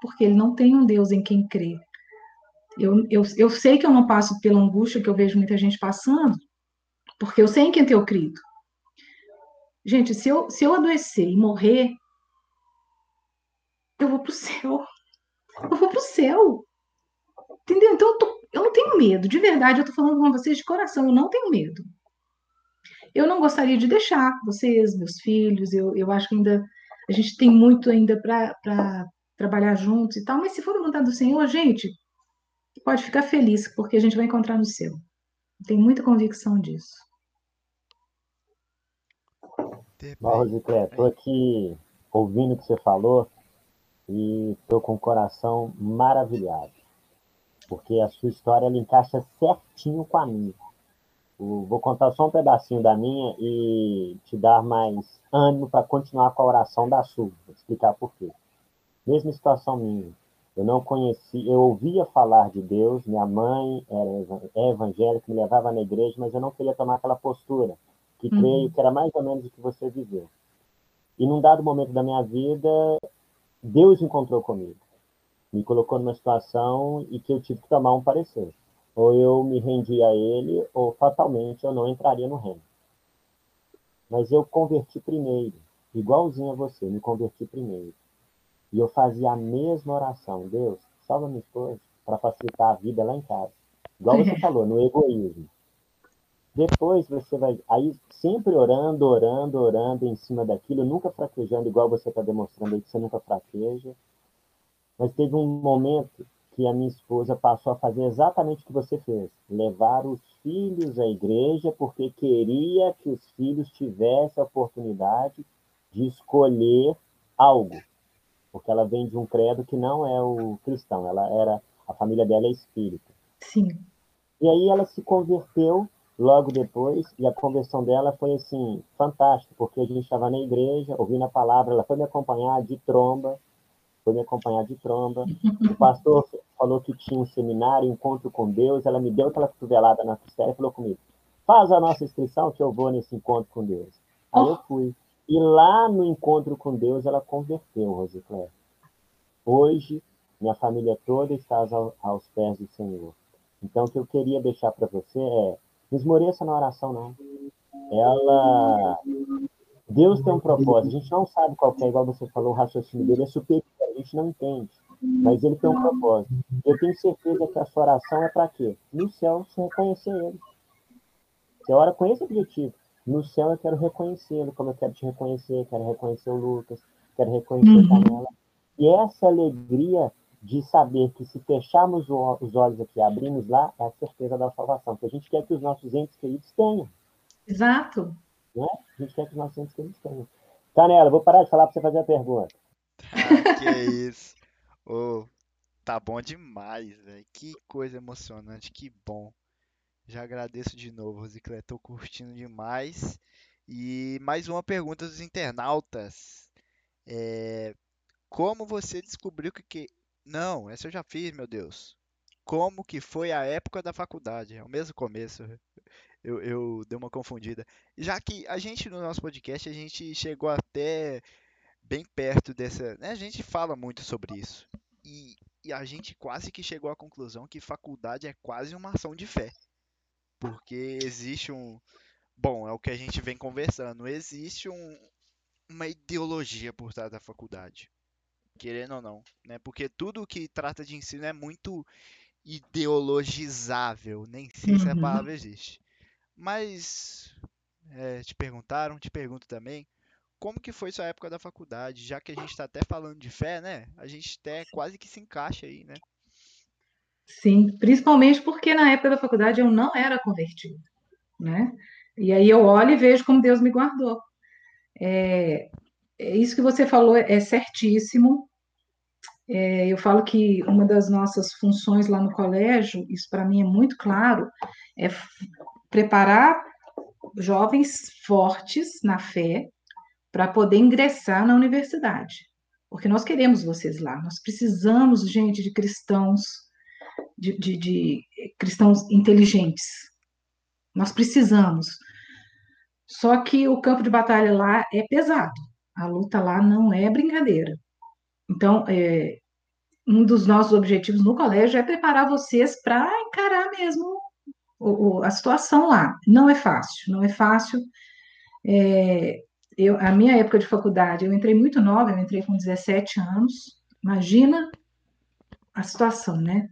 porque ele não tem um Deus em quem crer. Eu, eu, eu sei que eu não passo pela angústia que eu vejo muita gente passando, porque eu sei em quem tenho crido. Gente, se eu, se eu adoecer e morrer, eu vou para o céu. Eu vou para o céu. Entendeu? Então eu, tô, eu não tenho medo, de verdade, eu estou falando com vocês de coração, eu não tenho medo. Eu não gostaria de deixar vocês, meus filhos, eu, eu acho que ainda a gente tem muito ainda para trabalhar juntos e tal, mas se for vontade do Senhor, gente, pode ficar feliz, porque a gente vai encontrar no céu. Tenho muita convicção disso. Rosiclé, estou aqui ouvindo o que você falou e estou com o coração maravilhado, porque a sua história ela encaixa certinho com a minha. vou contar só um pedacinho da minha e te dar mais ânimo para continuar com a oração da sua. Vou explicar por quê. Mesma situação minha. Eu não conhecia, eu ouvia falar de Deus, minha mãe era é evangélica, me levava na igreja, mas eu não queria tomar aquela postura, que uhum. creio que era mais ou menos o que você viveu. E num dado momento da minha vida, Deus encontrou comigo, me colocou numa situação e que eu tive que tomar um parecer. Ou eu me rendia a Ele, ou fatalmente eu não entraria no reino. mas eu converti primeiro, igualzinho a você, me converti primeiro. E eu fazia a mesma oração, Deus, salva minha esposa, para facilitar a vida lá em casa. Igual você falou, no egoísmo. Depois você vai, aí sempre orando, orando, orando em cima daquilo, nunca fraquejando, igual você está demonstrando aí que você nunca fraqueja. Mas teve um momento que a minha esposa passou a fazer exatamente o que você fez: levar os filhos à igreja, porque queria que os filhos tivessem a oportunidade de escolher algo. Porque ela vem de um credo que não é o cristão, ela era, a família dela é espírita. Sim. E aí ela se converteu logo depois, e a conversão dela foi assim, fantástica, porque a gente estava na igreja, ouvindo a palavra, ela foi me acompanhar de tromba, foi me acompanhar de tromba. O pastor falou que tinha um seminário, encontro com Deus, ela me deu aquela cotovelada na costela e falou comigo, faz a nossa inscrição que eu vou nesse encontro com Deus. Aí eu fui. E lá no encontro com Deus, ela converteu, Rosicléia. Hoje, minha família toda está aos pés do Senhor. Então, o que eu queria deixar para você é, não esmoreça na oração, não. Ela... Deus tem um propósito. A gente não sabe qual é, igual você falou, o raciocínio dele é superior, a gente não entende. Mas ele tem um propósito. Eu tenho certeza que a sua oração é para quê? No céu, você reconhecer ele. Você ora com esse objetivo. No céu, eu quero reconhecê-lo, como eu quero te reconhecer, quero reconhecer o Lucas, quero reconhecer uhum. a Canela. E essa alegria de saber que se fecharmos os olhos aqui, abrimos lá, é a certeza da salvação, que a gente quer que os nossos entes queridos tenham. Exato. Né? A gente quer que os nossos entes queridos tenham. Canela, vou parar de falar para você fazer a pergunta. Ah, que isso. Oh, tá bom demais, velho. Que coisa emocionante, que bom. Já agradeço de novo, Rosiclé. Tô curtindo demais. E mais uma pergunta dos internautas. É... Como você descobriu que, que não, essa eu já fiz, meu Deus. Como que foi a época da faculdade? É o mesmo começo. Eu, eu dei uma confundida. Já que a gente, no nosso podcast, a gente chegou até bem perto dessa. Né? A gente fala muito sobre isso. E, e a gente quase que chegou à conclusão que faculdade é quase uma ação de fé. Porque existe um. Bom, é o que a gente vem conversando. Existe um, uma ideologia por trás da faculdade querendo ou não, né? Porque tudo que trata de ensino é muito ideologizável, nem sei se a uhum. palavra existe. Mas é, te perguntaram, te pergunto também, como que foi sua época da faculdade? Já que a gente está até falando de fé, né? A gente até quase que se encaixa aí, né? Sim, principalmente porque na época da faculdade eu não era convertida, né? E aí eu olho e vejo como Deus me guardou. É, é isso que você falou é certíssimo. É, eu falo que uma das nossas funções lá no colégio, isso para mim é muito claro, é preparar jovens fortes na fé para poder ingressar na universidade. Porque nós queremos vocês lá, nós precisamos, gente, de cristãos, de, de, de cristãos inteligentes. Nós precisamos. Só que o campo de batalha lá é pesado. A luta lá não é brincadeira. Então, é, um dos nossos objetivos no colégio é preparar vocês para encarar mesmo o, o, a situação lá. Não é fácil, não é fácil. É, eu, a minha época de faculdade, eu entrei muito nova, eu entrei com 17 anos. Imagina a situação, né?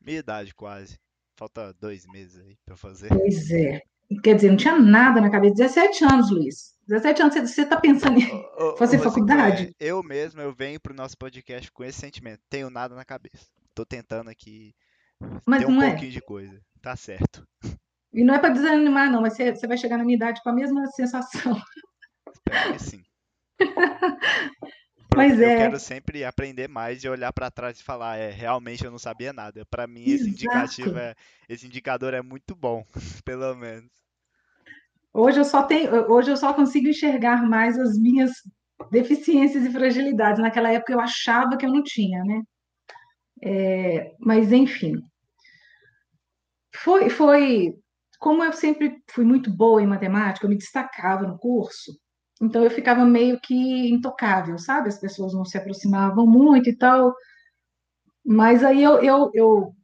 Minha idade quase. Falta dois meses aí para fazer. Pois é. Quer dizer, não tinha nada na cabeça. 17 anos, Luiz. 17 anos, você está pensando em ô, fazer ô, faculdade? Eu mesmo, eu venho para o nosso podcast com esse sentimento. Tenho nada na cabeça. Estou tentando aqui mas ter um é. pouquinho é. de coisa. Tá certo. E não é para desanimar, não, mas você, você vai chegar na minha idade com a mesma sensação. Espero que sim. Mas eu é. quero sempre aprender mais e olhar para trás e falar, é, realmente eu não sabia nada. Para mim esse indicativo é, esse indicador é muito bom, pelo menos. Hoje eu só tenho, hoje eu só consigo enxergar mais as minhas deficiências e fragilidades. Naquela época eu achava que eu não tinha, né? É, mas enfim, foi, foi como eu sempre fui muito boa em matemática, eu me destacava no curso. Então eu ficava meio que intocável, sabe? As pessoas não se aproximavam muito e tal. Mas aí eu, eu, eu...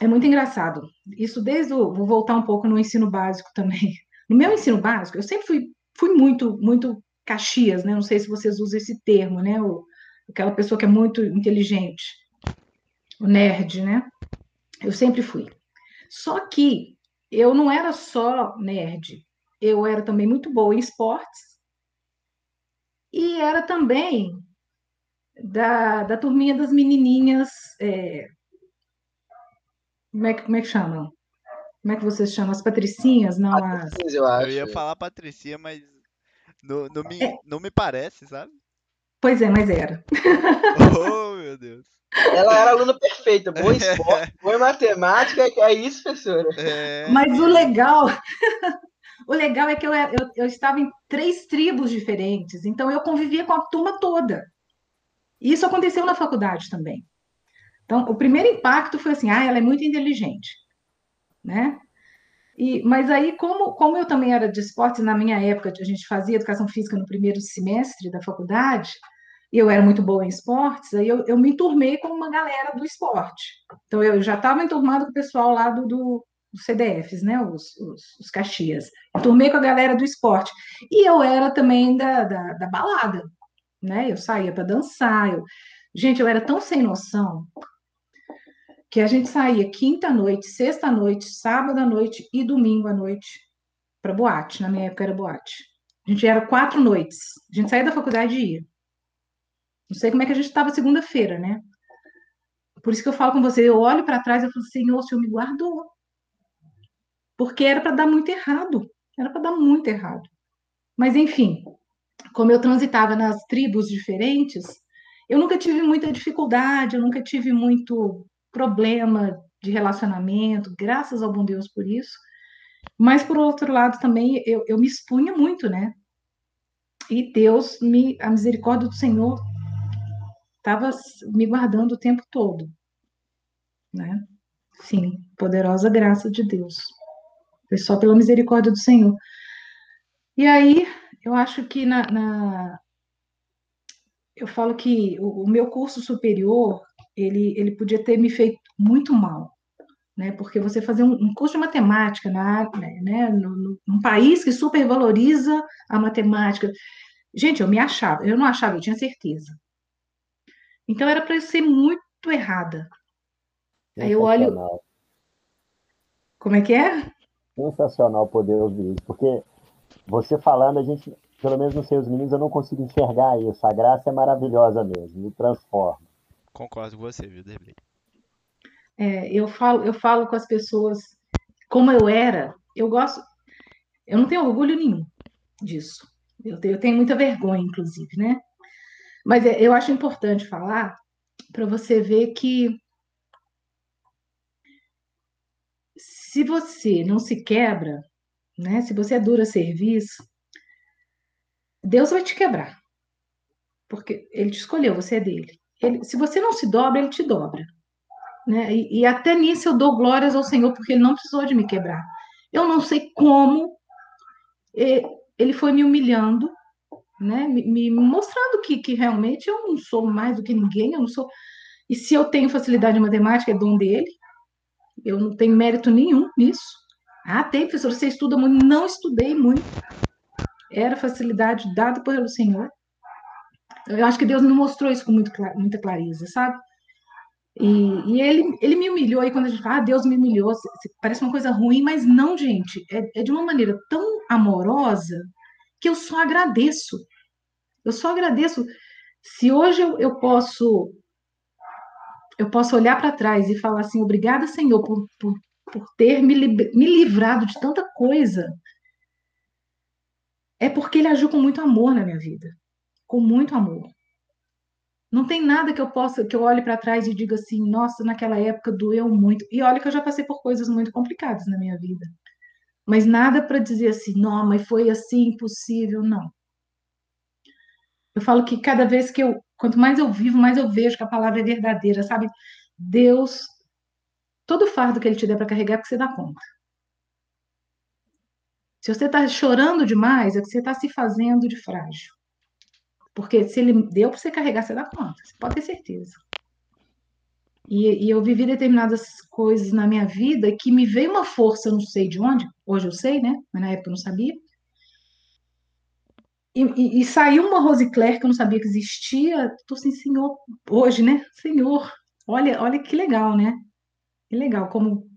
é muito engraçado. Isso desde o. Vou voltar um pouco no ensino básico também. No meu ensino básico, eu sempre fui fui muito, muito Caxias, né? Não sei se vocês usam esse termo, né? O, aquela pessoa que é muito inteligente, o nerd, né? Eu sempre fui. Só que eu não era só nerd, eu era também muito boa em esportes e era também da, da turminha das menininhas. É, como, é como é que chamam? Como é que vocês chamam? As patricinhas, não as. Patricinhas, eu acho. Eu ia falar Patricia, mas não, não, me, É. não me parece, sabe? Pois é, mas era. Oh, meu Deus. Ela era aluna perfeita, boa esporte, boa em matemática, é isso, professora. É, Mas o legal, o legal é que eu, eu, eu estava em três tribos diferentes, então eu convivia com a turma toda. E isso aconteceu na faculdade também. Então, o primeiro impacto foi assim, ah, ela é muito inteligente, né? E, mas aí, como, como eu também era de esportes, na minha época, a gente fazia educação física no primeiro semestre da faculdade, e eu era muito boa em esportes, aí eu, eu me enturmei com uma galera do esporte. Então, eu já estava enturmado com o pessoal lá do, do, os CDFs, né? Os, os, os Caxias. Enturmei com a galera do esporte. E eu era também da, da, da balada, né? Eu saía para dançar. Eu... Gente, eu era tão sem noção que a gente saía quinta noite, sexta noite, sábado à noite e domingo à noite para boate. Na minha época era boate. A gente era quatro noites. A gente saía da faculdade e ia. Não sei como é que a gente estava segunda-feira, né? Por isso que eu falo com você, eu olho para trás e falo, Senhor, o Senhor me guardou. Porque era para dar muito errado. Era para dar muito errado. Mas, enfim, como eu transitava nas tribos diferentes, eu nunca tive muita dificuldade, eu nunca tive muito problema de relacionamento, graças ao bom Deus por isso. Mas, por outro lado, também eu, eu me expunha muito, né? E Deus, me, a misericórdia do Senhor estava me guardando o tempo todo, né? Sim, poderosa graça de Deus. Foi só pela misericórdia do Senhor. E aí, eu acho que na, na- eu falo que o, o meu curso superior, ele, ele podia ter me feito muito mal, né? Porque você fazer um, um curso de matemática na, né, no, no- num país que supervaloriza a matemática. Gente, eu me achava, eu não achava, eu tinha certeza. Então era para eu ser muito errada. Aí eu olho- Sensacional. Como é que é? Sensacional poder ouvir isso, porque você falando, a gente, pelo menos nos seus meninos, eu não consigo enxergar isso. A graça é maravilhosa mesmo, me transforma. Concordo com você, viu, Derlei? É, eu falo, eu falo com as pessoas como eu era. Eu gosto, eu não tenho orgulho nenhum disso. Eu tenho, eu tenho muita vergonha, inclusive, né? Mas é, eu acho importante falar para você ver que se você não se quebra, né? Se você é dura serviço, Deus vai te quebrar. Porque ele te escolheu, você é dele. Ele- se você não se dobra, ele te dobra. Né? E, e até nisso eu dou glórias ao Senhor, porque ele não precisou de me quebrar. Eu não sei como ele foi me humilhando, né? Me, me mostrando que, que realmente eu não sou mais do que ninguém, eu não sou. E se eu tenho facilidade em matemática, é dom dele. Eu não tenho mérito nenhum nisso. Ah, tem, professor, você estuda muito. Não estudei muito. Era facilidade dada pelo Senhor. Eu acho que Deus me mostrou isso com muito, muita clareza, sabe? E, e ele, ele me humilhou, e quando a gente fala, ah, Deus me humilhou, parece uma coisa ruim, mas não, gente, é, é de uma maneira tão amorosa que eu só agradeço. Eu só agradeço. Se hoje eu, eu posso eu posso olhar para trás e falar assim, obrigada, Senhor, por, por, por ter me, me livrado de tanta coisa, é porque ele agiu com muito amor na minha vida. Com muito amor. Não tem nada que eu possa, que eu olhe para trás e diga assim, nossa, naquela época doeu muito. E olha que eu já passei por coisas muito complicadas na minha vida. Mas nada para dizer assim, não, mas foi assim, impossível, não. Eu falo que cada vez que eu, quanto mais eu vivo, mais eu vejo que a palavra é verdadeira, sabe? Deus, todo fardo que ele te der para carregar é porque você dá conta. Se você está chorando demais, é que você está se fazendo de frágil. Porque se ele deu para você carregar, você dá conta. Você pode ter certeza. E, e eu vivi determinadas coisas na minha vida que me veio uma força, eu não sei de onde, hoje eu sei, né? Mas na época eu não sabia. E, e, e, saiu uma Rose Claire que eu não sabia que existia. Tô assim, Senhor, hoje, né? Senhor, olha, olha que legal, né? Que legal como,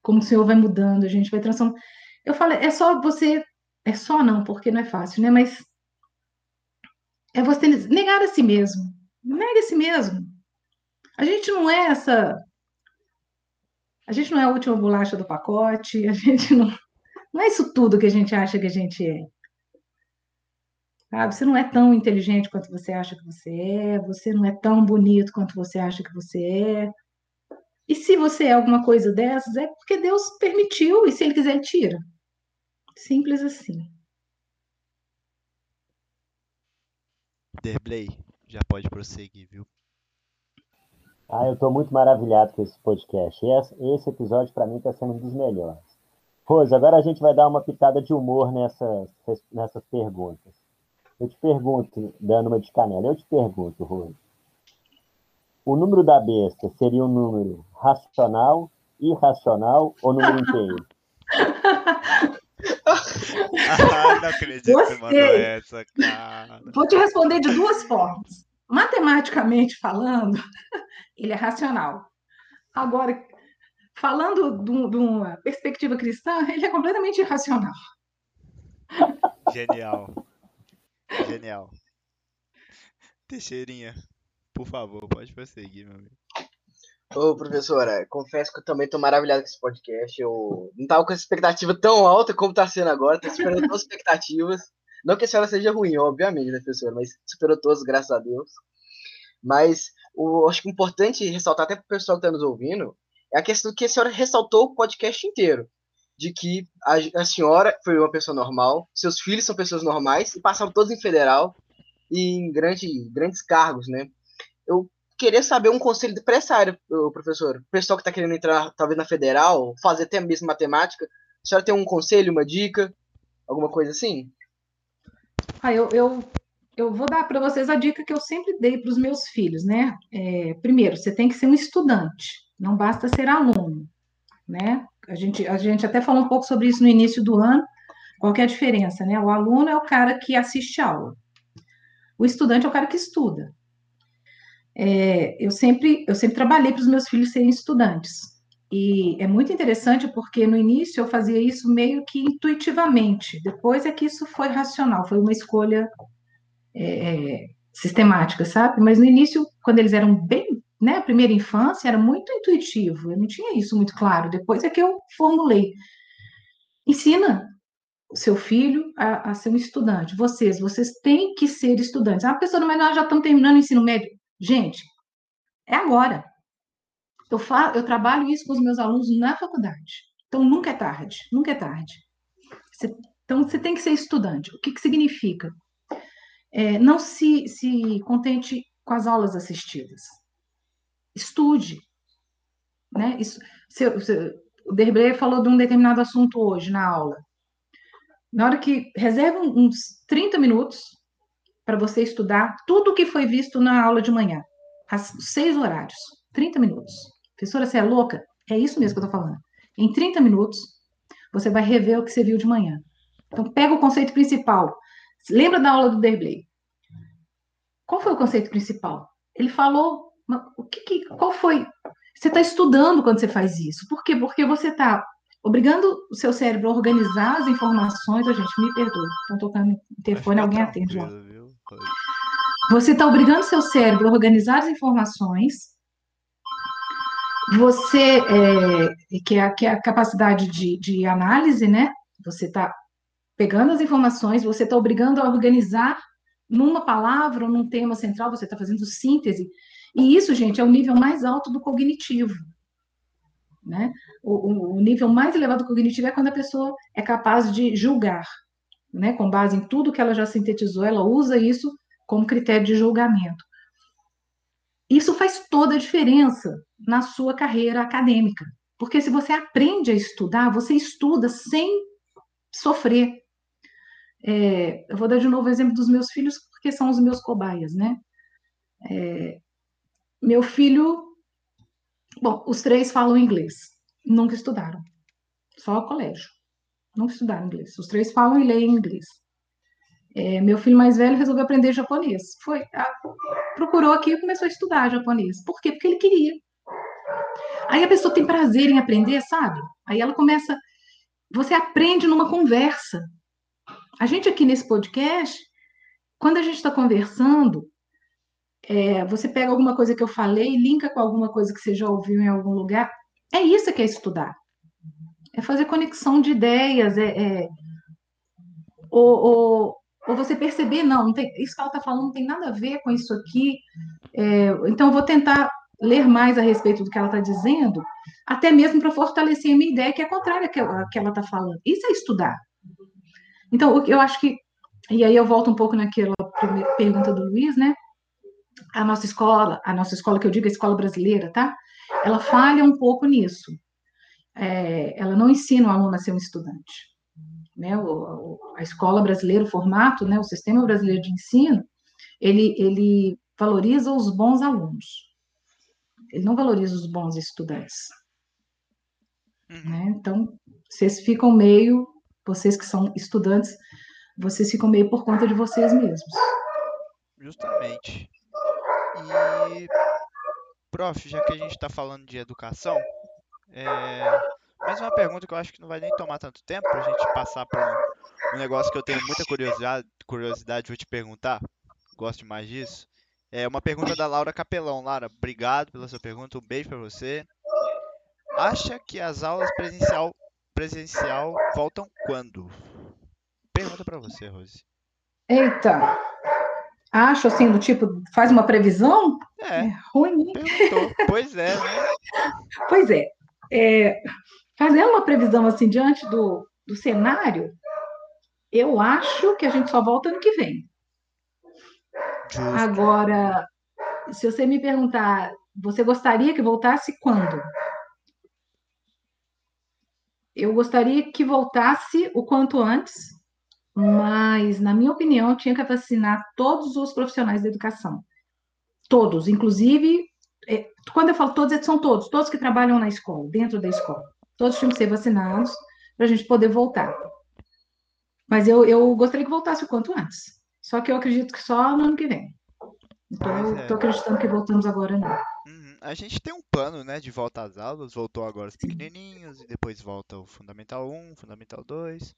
como o Senhor vai mudando, a gente vai transformando. Eu falei, é só você. É só não, porque não é fácil, né? Mas é você negar a si mesmo. Nega a si mesmo. A gente não é essa. A gente não é a última bolacha do pacote, a gente não. Não é isso tudo que a gente acha que a gente é. Sabe? Você não é tão inteligente quanto você acha que você é, você não é tão bonito quanto você acha que você é. E se você é alguma coisa dessas, é porque Deus permitiu, e se Ele quiser, Ele tira. Simples assim. Derblay, já pode prosseguir, viu? Ah, eu estou muito maravilhado com esse podcast. Esse, esse episódio, para mim, está sendo um dos melhores. Rose, agora a gente vai dar uma pitada de humor nessas, nessas perguntas. Eu te pergunto, dando uma de canela, eu te pergunto, Rose. O número da besta seria um número racional, irracional ou número inteiro? ah, não acredito que você mandou essa, cara. Vou te responder de duas formas. Matematicamente falando, ele é racional. Agora, falando de, uma perspectiva cristã, ele é completamente irracional. Genial. Genial. Teixeirinha, por favor, pode prosseguir, meu amigo. Ô, professora, confesso que eu também tô maravilhado com esse podcast. Eu não tava com essa expectativa tão alta como tá sendo agora, tô esperando todas as expectativas. Não que a senhora seja ruim, obviamente, né, professora, mas superou todas, graças a Deus. Mas o, acho que é importante ressaltar até pro pessoal que tá nos ouvindo é a questão que a senhora ressaltou o podcast inteiro de que a, a, senhora foi uma pessoa normal, seus filhos são pessoas normais e passaram todos em federal e em grande, grandes cargos, né? Eu queria saber um conselho para essa área, professor. O pessoal que está querendo entrar, talvez na federal, fazer até mesmo matemática, a senhora tem um conselho, uma dica, alguma coisa assim? Ah, eu, eu, eu vou dar para vocês a dica que eu sempre dei para os meus filhos, né? É, primeiro, você tem que ser um estudante, não basta ser aluno, né? A gente, a gente até falou um pouco sobre isso no início do ano. Qual é a diferença, né? O aluno é o cara que assiste aula. O estudante é o cara que estuda. É, eu sempre eu sempre trabalhei para os meus filhos serem estudantes. E é muito interessante porque no início eu fazia isso meio que intuitivamente. Depois é que isso foi racional, foi uma escolha é, sistemática, sabe? Mas no início, quando eles eram bem né, primeira infância era muito intuitivo, eu não tinha isso muito claro. Depois é que eu formulei. Ensina o seu filho a, a ser um estudante. Vocês, vocês têm que ser estudantes. Ah, pessoa, mas nós já estamos terminando o ensino médio. Gente, é agora. Eu, falo, eu trabalho isso com os meus alunos na faculdade. Então, nunca é tarde, nunca é tarde. Você, então, você tem que ser estudante. O que, que significa? É, não se, se contente com as aulas assistidas estude. Né? Isso, se, se, o Derbré falou de um determinado assunto hoje na aula. Na hora que reserva uns 30 minutos para você estudar tudo o que foi visto na aula de manhã, às seis horários, 30 minutos. Professora, você é louca? É isso mesmo que eu estou falando. Em 30 minutos, você vai rever o que você viu de manhã. Então, pega o conceito principal. Lembra da aula do Derblay? Qual foi o conceito principal? Ele falou o que, que qual foi? Você está estudando quando você faz isso. Por quê? Porque você está obrigando o seu cérebro a organizar as informações. A gente, me perdoe, estão tocando o interfone, alguém atende lá. Você está obrigando o seu cérebro a organizar as informações. Você, é, que, é, que é a capacidade de, de análise, né? Você está pegando as informações, você está obrigando a organizar numa palavra ou num tema central, você está fazendo síntese. E isso, gente, é o nível mais alto do cognitivo. Né? O, o, nível mais elevado do cognitivo é quando a pessoa é capaz de julgar, né? com base em tudo que ela já sintetizou, ela usa isso como critério de julgamento. Isso faz toda a diferença na sua carreira acadêmica, porque se você aprende a estudar, você estuda sem sofrer. É, eu vou dar de novo o exemplo dos meus filhos, porque são os meus cobaias, né? É, meu filho, bom, os três falam inglês, nunca estudaram, só colégio, nunca estudaram inglês. Os três falam e leem inglês. É, meu filho mais velho resolveu aprender japonês. Foi, a- procurou aqui e começou a estudar japonês. Por quê? Porque ele queria. Aí a pessoa tem prazer em aprender, sabe? Aí ela começa. Você aprende numa conversa. A gente aqui nesse podcast, quando a gente está conversando, é, você pega alguma coisa que eu falei, linka com alguma coisa que você já ouviu em algum lugar. É isso que é estudar. É fazer conexão de ideias, é, é- ou, ou, ou você perceber, não, não tem, isso que ela está falando não tem nada a ver com isso aqui. É, então, eu vou tentar ler mais a respeito do que ela está dizendo, até mesmo para fortalecer a minha ideia, que é contrária à que, ela está falando. Isso é estudar. Então, eu acho que. E aí eu volto um pouco naquela primeira pergunta do Luiz, né? A nossa escola, a nossa escola que eu digo, a escola brasileira, tá? Ela falha um pouco nisso. É, ela não ensina o aluno a ser um estudante. Né? O, a escola brasileira, o formato, né? o sistema brasileiro de ensino, ele, ele valoriza os bons alunos. Ele não valoriza os bons estudantes. Uhum. né? Então, vocês ficam meio, vocês que são estudantes, vocês ficam meio por conta de vocês mesmos. Justamente. E, prof, já que a gente está falando de educação, é, mais uma pergunta que eu acho que não vai nem tomar tanto tempo para a gente passar para um, um negócio que eu tenho muita curiosidade, curiosidade, vou te perguntar, gosto demais disso. É uma pergunta da Laura Capelão. Laura, obrigado pela sua pergunta, um beijo para você. Acha que as aulas presencial, presencial voltam quando? Pergunta para você, Rose. Eita, acho assim, do tipo, faz uma previsão? É, É ruim, perguntou. Pois é, né? Pois é, é, fazendo uma previsão assim diante do, do cenário, eu acho que a gente só volta ano que vem. Justo. Agora, se você me perguntar, você gostaria que voltasse quando? Eu gostaria que voltasse o quanto antes, mas, na minha opinião, tinha que vacinar todos os profissionais da educação. Todos, inclusive, é, quando eu falo todos, é são todos, todos que trabalham na escola, dentro da escola. Todos tinham que ser vacinados para a gente poder voltar. Mas eu, eu gostaria que voltasse o quanto antes. Só que eu acredito que só no ano que vem. Então, eu é. estou acreditando que voltamos agora, não. Uhum. A gente tem um plano, né, de volta às aulas. Voltou agora os pequenininhos e depois volta o Fundamental 1, Fundamental 2.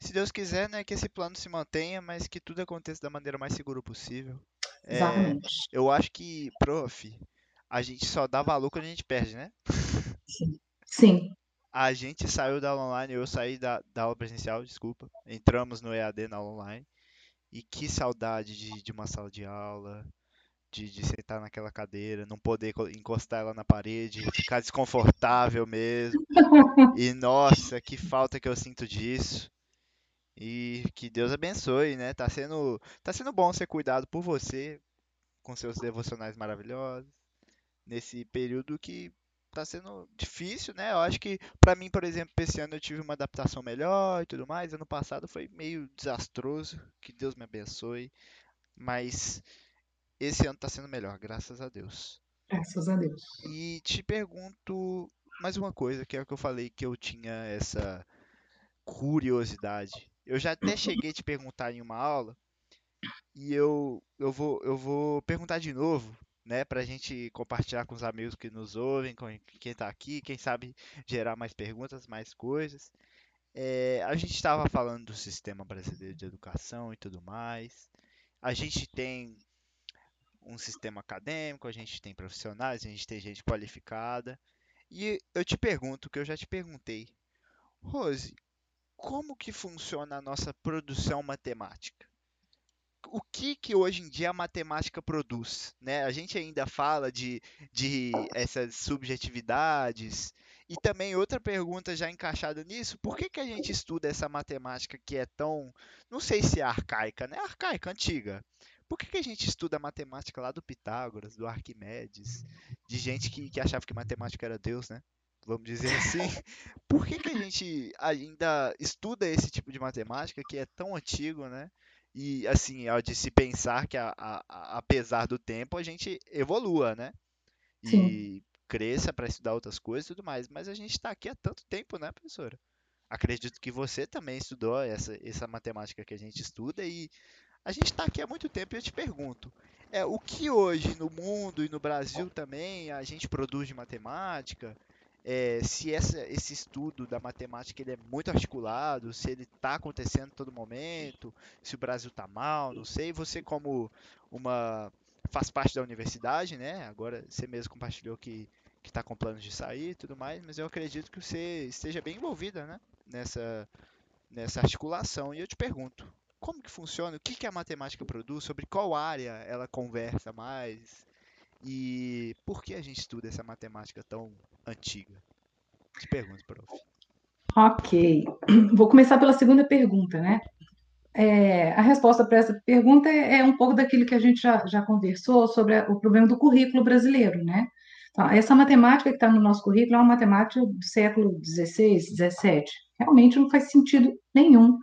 Se Deus quiser, né, que esse plano se mantenha, mas que tudo aconteça da maneira mais segura possível. É, Exatamente. eu acho que, prof, a gente só dá valor quando a gente perde, né? Sim, A gente saiu da aula online, eu saí da, da aula presencial, desculpa. Entramos no EAD na aula online. E que saudade de, de uma sala de aula, de, de sentar naquela cadeira, não poder co- encostar ela na parede, ficar desconfortável mesmo. E nossa, que falta que eu sinto disso. E que Deus abençoe, né? Tá sendo, tá sendo bom ser cuidado por você, com seus devocionais maravilhosos, nesse período que tá sendo difícil, né? Eu acho que pra mim, por exemplo, esse ano eu tive uma adaptação melhor e tudo mais. Ano passado foi meio desastroso, que Deus me abençoe, mas esse ano tá sendo melhor, graças a Deus. graças a Deus. E te pergunto mais uma coisa, que é o que eu falei que eu tinha essa curiosidade. Eu já até cheguei a te perguntar em uma aula, e eu, eu vou, eu vou perguntar de novo, né, pra gente compartilhar com os amigos que nos ouvem, com quem tá aqui, quem sabe gerar mais perguntas, mais coisas. É, a gente estava falando do sistema brasileiro de educação e tudo mais. A gente tem um sistema acadêmico, a gente tem profissionais, a gente tem gente qualificada. E eu te pergunto, que eu já te perguntei, Rose, como que funciona a nossa produção matemática? O que que hoje em dia a matemática produz, né? A gente ainda fala de, de essas subjetividades. E também outra pergunta já encaixada nisso, por que que a gente estuda essa matemática que é tão, não sei se é arcaica, né? Arcaica, antiga. Por que que a gente estuda a matemática lá do Pitágoras, do Arquimedes, de gente que, que achava que matemática era Deus, né? Vamos dizer assim. Por que que a gente ainda estuda esse tipo de matemática que é tão antigo, né? E assim, é de se pensar que a- a- a- apesar do tempo a gente evolua, né? Sim. E cresça para estudar outras coisas e tudo mais. Mas a gente está aqui há tanto tempo, né, professora? acredito que você também estudou essa, essa matemática que a gente estuda e a gente está aqui há muito tempo e eu te pergunto, é, o que hoje no mundo e no Brasil também a gente produz de matemática? É, se essa, esse estudo da matemática ele é muito articulado, se ele está acontecendo todo momento, se o Brasil está mal, não sei. Você como uma faz parte da universidade, né? Agora você mesmo compartilhou que que está com planos de sair e tudo mais, mas eu acredito que você esteja bem envolvida, né? Nessa nessa articulação. E eu te pergunto, como que funciona? O que que a matemática produz? Sobre qual área ela conversa mais? E por que a gente estuda essa matemática tão antiga? Te pergunto, prof. Ok. Vou começar pela segunda pergunta, né? É, a resposta para essa pergunta é, é, um pouco daquilo que a gente já, já conversou sobre a, o problema do currículo brasileiro, né? Então, essa matemática que está no nosso currículo é uma matemática do século XVI, XVII. Realmente não faz sentido nenhum.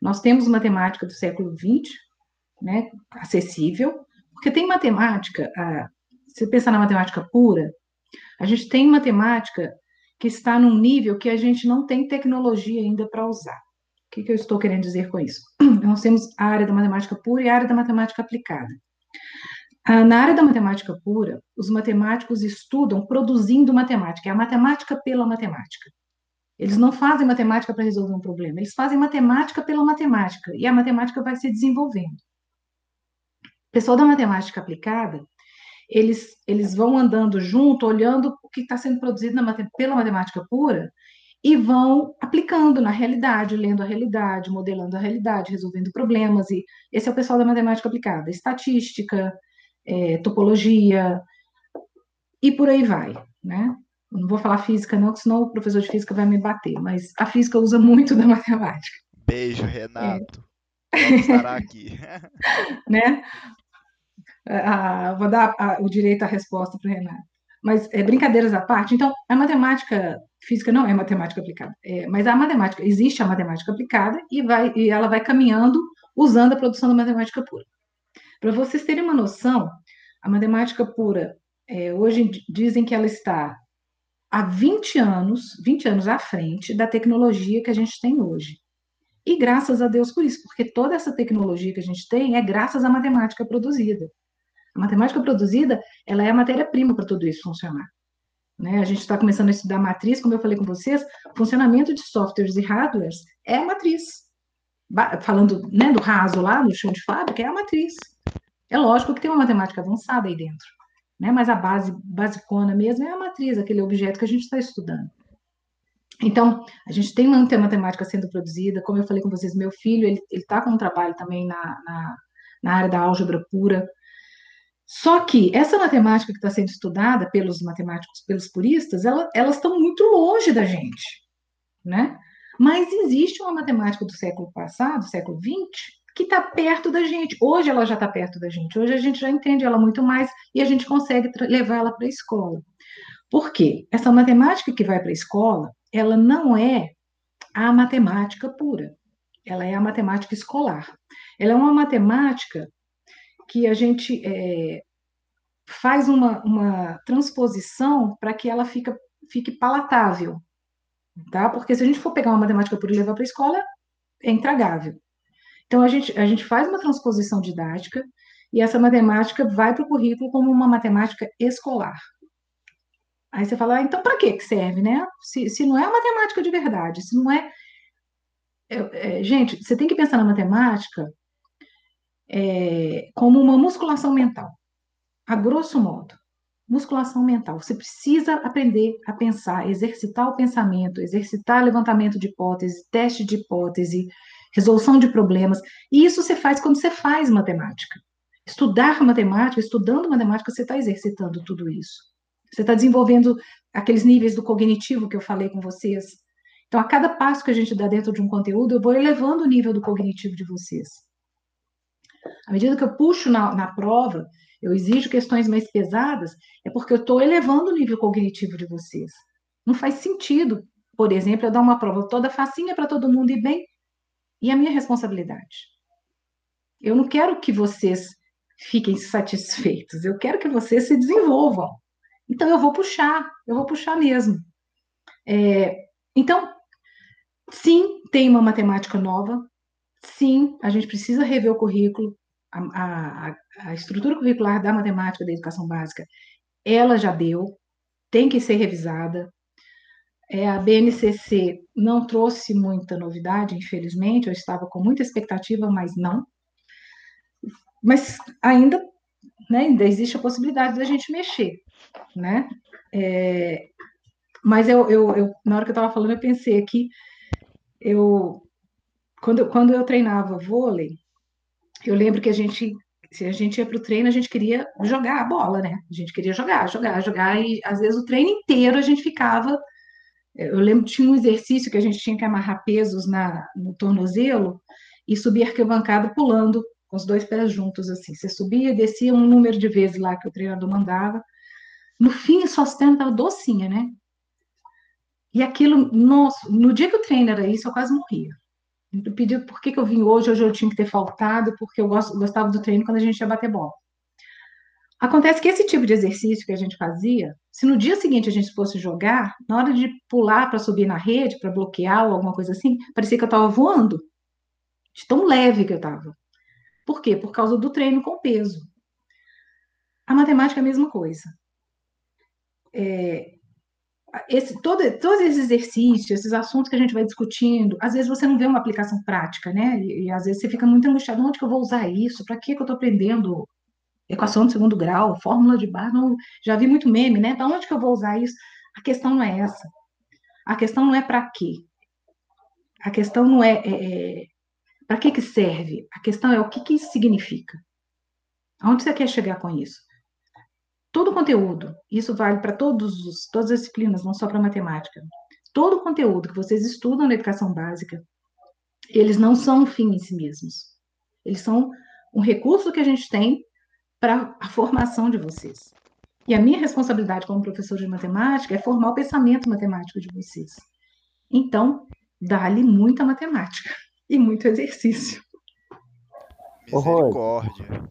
Nós temos matemática do século XX, né, acessível, porque tem matemática, ah, se pensar na matemática pura, a gente tem matemática que está num nível que a gente não tem tecnologia ainda para usar. O que, que, eu estou querendo dizer com isso? Nós temos a área da matemática pura e a área da matemática aplicada. Ah, na área da matemática pura, os matemáticos estudam produzindo matemática, é a matemática pela matemática. Eles não fazem matemática para resolver um problema, eles fazem matemática pela matemática, e a matemática vai se desenvolvendo. O pessoal da matemática aplicada eles, eles vão andando junto, olhando o que está sendo produzido pela matemática pura e vão aplicando na realidade, lendo a realidade, modelando a realidade, resolvendo problemas. E esse é o pessoal da matemática aplicada, estatística, é, topologia e por aí vai, né? Não vou falar física não, senão o professor de física vai me bater, mas a física usa muito da matemática. Beijo, Renato. É. estará aqui. né? Vou dar a, o direito à resposta para o Renato. Mas é, brincadeiras à parte, então, a matemática física não é matemática aplicada, é, mas a matemática, existe a matemática aplicada e, vai, e ela vai caminhando usando a produção da matemática pura. Para vocês terem uma noção, a matemática pura, é, hoje dizem que ela está há 20 anos, 20 anos à frente da tecnologia que a gente tem hoje. E graças a Deus por isso, porque toda essa tecnologia que a gente tem é graças à matemática produzida. A matemática produzida, ela é a matéria-prima para tudo isso funcionar. Né? A gente está começando a estudar matriz, como eu falei com vocês, funcionamento de softwares e hardwares é matriz. Falando né, do raso lá, no chão de fábrica, é a matriz. É lógico que tem uma matemática avançada aí dentro, né? mas a base basicona mesmo é a matriz, aquele objeto que a gente está estudando. Então, a gente tem muita matemática sendo produzida, como eu falei com vocês, meu filho, ele está com um trabalho também na, na, na área da álgebra pura, só que essa matemática que está sendo estudada pelos matemáticos, pelos puristas, ela, elas estão muito longe da gente, né? Mas existe uma matemática do século passado, século XX, que está perto da gente. Hoje ela já está perto da gente. Hoje a gente já entende ela muito mais e a gente consegue levar ela para a escola. Por quê? Essa matemática que vai para a escola, ela não é a matemática pura. Ela é a matemática escolar. Ela é uma matemática que a gente é, faz uma, uma transposição para que ela fica, fique palatável, tá? Porque se a gente for pegar uma matemática pura e levar para a escola, é intragável. Então, a gente, a gente faz uma transposição didática e essa matemática vai para o currículo como uma matemática escolar. Aí você fala, ah, então para que serve, né? Se, se não é matemática de verdade, se não é, é, é gente, você tem que pensar na matemática é, como uma musculação mental. A grosso modo, musculação mental. Você precisa aprender a pensar, exercitar o pensamento, exercitar levantamento de hipótese, teste de hipótese, resolução de problemas. E isso você faz quando você faz matemática. Estudar matemática, estudando matemática, você está exercitando tudo isso. Você está desenvolvendo aqueles níveis do cognitivo que eu falei com vocês. Então, a cada passo que a gente dá dentro de um conteúdo, eu vou elevando o nível do cognitivo de vocês. À medida que eu puxo na, na prova, eu exijo questões mais pesadas, é porque eu estou elevando o nível cognitivo de vocês. Não faz sentido, por exemplo, eu dar uma prova toda facinha para todo mundo ir bem, e a minha responsabilidade. Eu não quero que vocês fiquem satisfeitos, eu quero que vocês se desenvolvam. Então, eu vou puxar, eu vou puxar mesmo. É, então, sim, tem uma matemática nova. Sim, a gente precisa rever o currículo. A, a, a estrutura curricular da matemática da educação básica, ela já deu, tem que ser revisada. É, a BNCC não trouxe muita novidade, infelizmente. Eu estava com muita expectativa, mas não. Mas ainda, né, ainda existe a possibilidade da gente mexer, né? É, mas eu, eu, eu, na hora que eu estava falando, eu pensei aqui, eu, quando, quando eu treinava vôlei, eu lembro que a gente, se a gente ia para o treino, a gente queria jogar a bola, né? A gente queria jogar, jogar, jogar, e às vezes o treino inteiro a gente ficava. Eu lembro que tinha um exercício que a gente tinha que amarrar pesos na, no tornozelo e subir arquibancada pulando com os dois pés juntos, assim. Você subia e descia um número de vezes lá que o treinador mandava. No fim, sua perna estava docinha, né? E aquilo, nossa, no dia que o treino era isso, eu quase morria. Eu pedi por que, que eu vim hoje, hoje eu tinha que ter faltado, porque eu gostava do treino quando a gente ia bater bola. Acontece que esse tipo de exercício que a gente fazia, se no dia seguinte a gente fosse jogar, na hora de pular para subir na rede, para bloquear ou alguma coisa assim, parecia que eu estava voando, de tão leve que eu estava. Por quê? Por causa do treino com peso. A matemática é a mesma coisa. É, esse, todo, todos esses exercícios, esses assuntos que a gente vai discutindo, às vezes você não vê uma aplicação prática, né? E, e às vezes você fica muito angustiado, onde que eu vou usar isso? Para que, que eu estou aprendendo equação de segundo grau, fórmula de bar? Não, já vi muito meme, né? Para onde que eu vou usar isso? A questão não é essa. A questão não é para quê. A questão não é, é, é para que que serve. A questão é o que que isso significa. Aonde você quer chegar com isso? Todo o conteúdo, isso vale para todos os, todas as disciplinas, não só para matemática. Todo o conteúdo que vocês estudam na educação básica, eles não são um fim em si mesmos. Eles são um recurso que a gente tem para a formação de vocês. E a minha responsabilidade como professor de matemática é formar o pensamento matemático de vocês. Então, dá-lhe muita matemática e muito exercício. Misericórdia.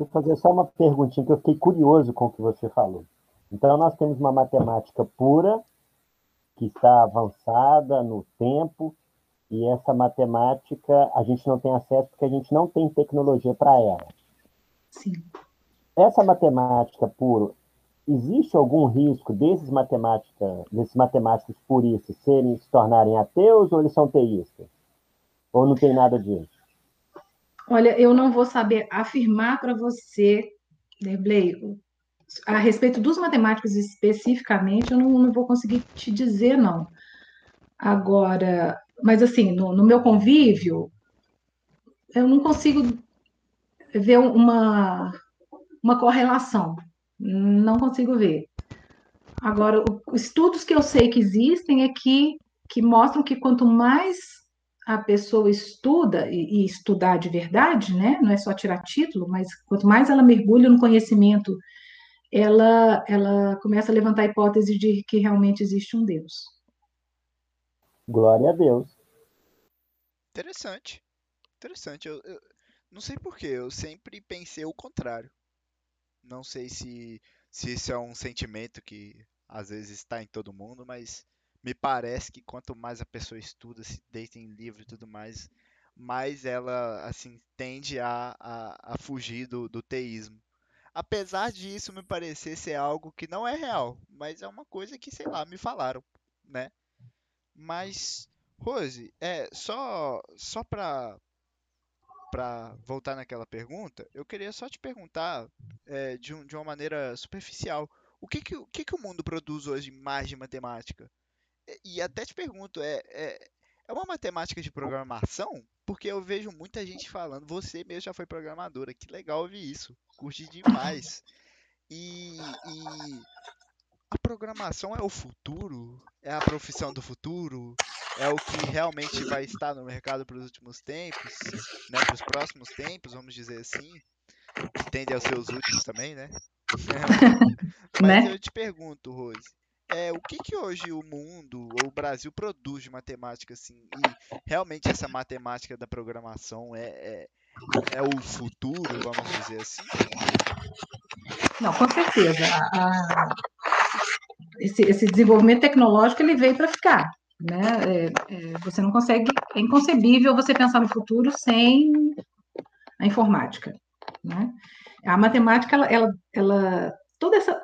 Vou fazer só uma perguntinha que eu fiquei curioso com o que você falou. Então, nós temos uma matemática pura, que está avançada no tempo, e essa matemática a gente não tem acesso porque a gente não tem tecnologia para ela. Sim. Essa matemática pura, existe algum risco desses, matemática, desses matemáticos puristas serem, se tornarem ateus ou eles são teístas? Ou não tem nada disso? Olha, eu não vou saber afirmar para você, Derblay, a respeito dos matemáticos especificamente, eu não, não, vou conseguir te dizer, não. Agora, mas assim, no, no meu convívio, eu não consigo ver uma, uma correlação. Não consigo ver. Agora, os estudos que eu sei que existem é que, que mostram que quanto mais a pessoa estuda, e, e, estudar de verdade, né? Não é só tirar título, mas quanto mais ela mergulha no conhecimento, ela, ela começa a levantar a hipótese de que realmente existe um Deus. Glória a Deus. Interessante. Interessante. Eu, eu não sei porquê, eu sempre pensei o contrário. Não sei se, se isso é um sentimento que às vezes está em todo mundo, mas me parece que quanto mais a pessoa estuda, se deita em livro e tudo mais, mais ela assim tende a, a, a fugir do, do teísmo. Apesar disso me parecer ser algo que não é real, mas é uma coisa que, sei lá, me falaram, né? Mas, Rose, é, só, só para para voltar naquela pergunta, eu queria só te perguntar é, de, um, de uma maneira superficial. O que, que, o que, que o mundo produz hoje mais de matemática? E até te pergunto, é, é, é uma matemática de programação? Porque eu vejo muita gente falando, você mesmo já foi programadora, que legal ouvir isso, curti demais. E, e a programação é o futuro? É a profissão do futuro? É o que realmente vai estar no mercado para os últimos tempos, né, para os próximos tempos, vamos dizer assim? Que tende aos seus últimos também, né? Mas né? eu te pergunto, Rose, é, o que, que hoje o mundo ou o Brasil produz de matemática assim e realmente essa matemática da programação é, é, é o futuro vamos dizer assim não com certeza a, esse, esse desenvolvimento tecnológico ele veio para ficar né? É, é, você não consegue, é inconcebível você pensar no futuro sem a informática, né? A matemática, ela, ela, ela toda essa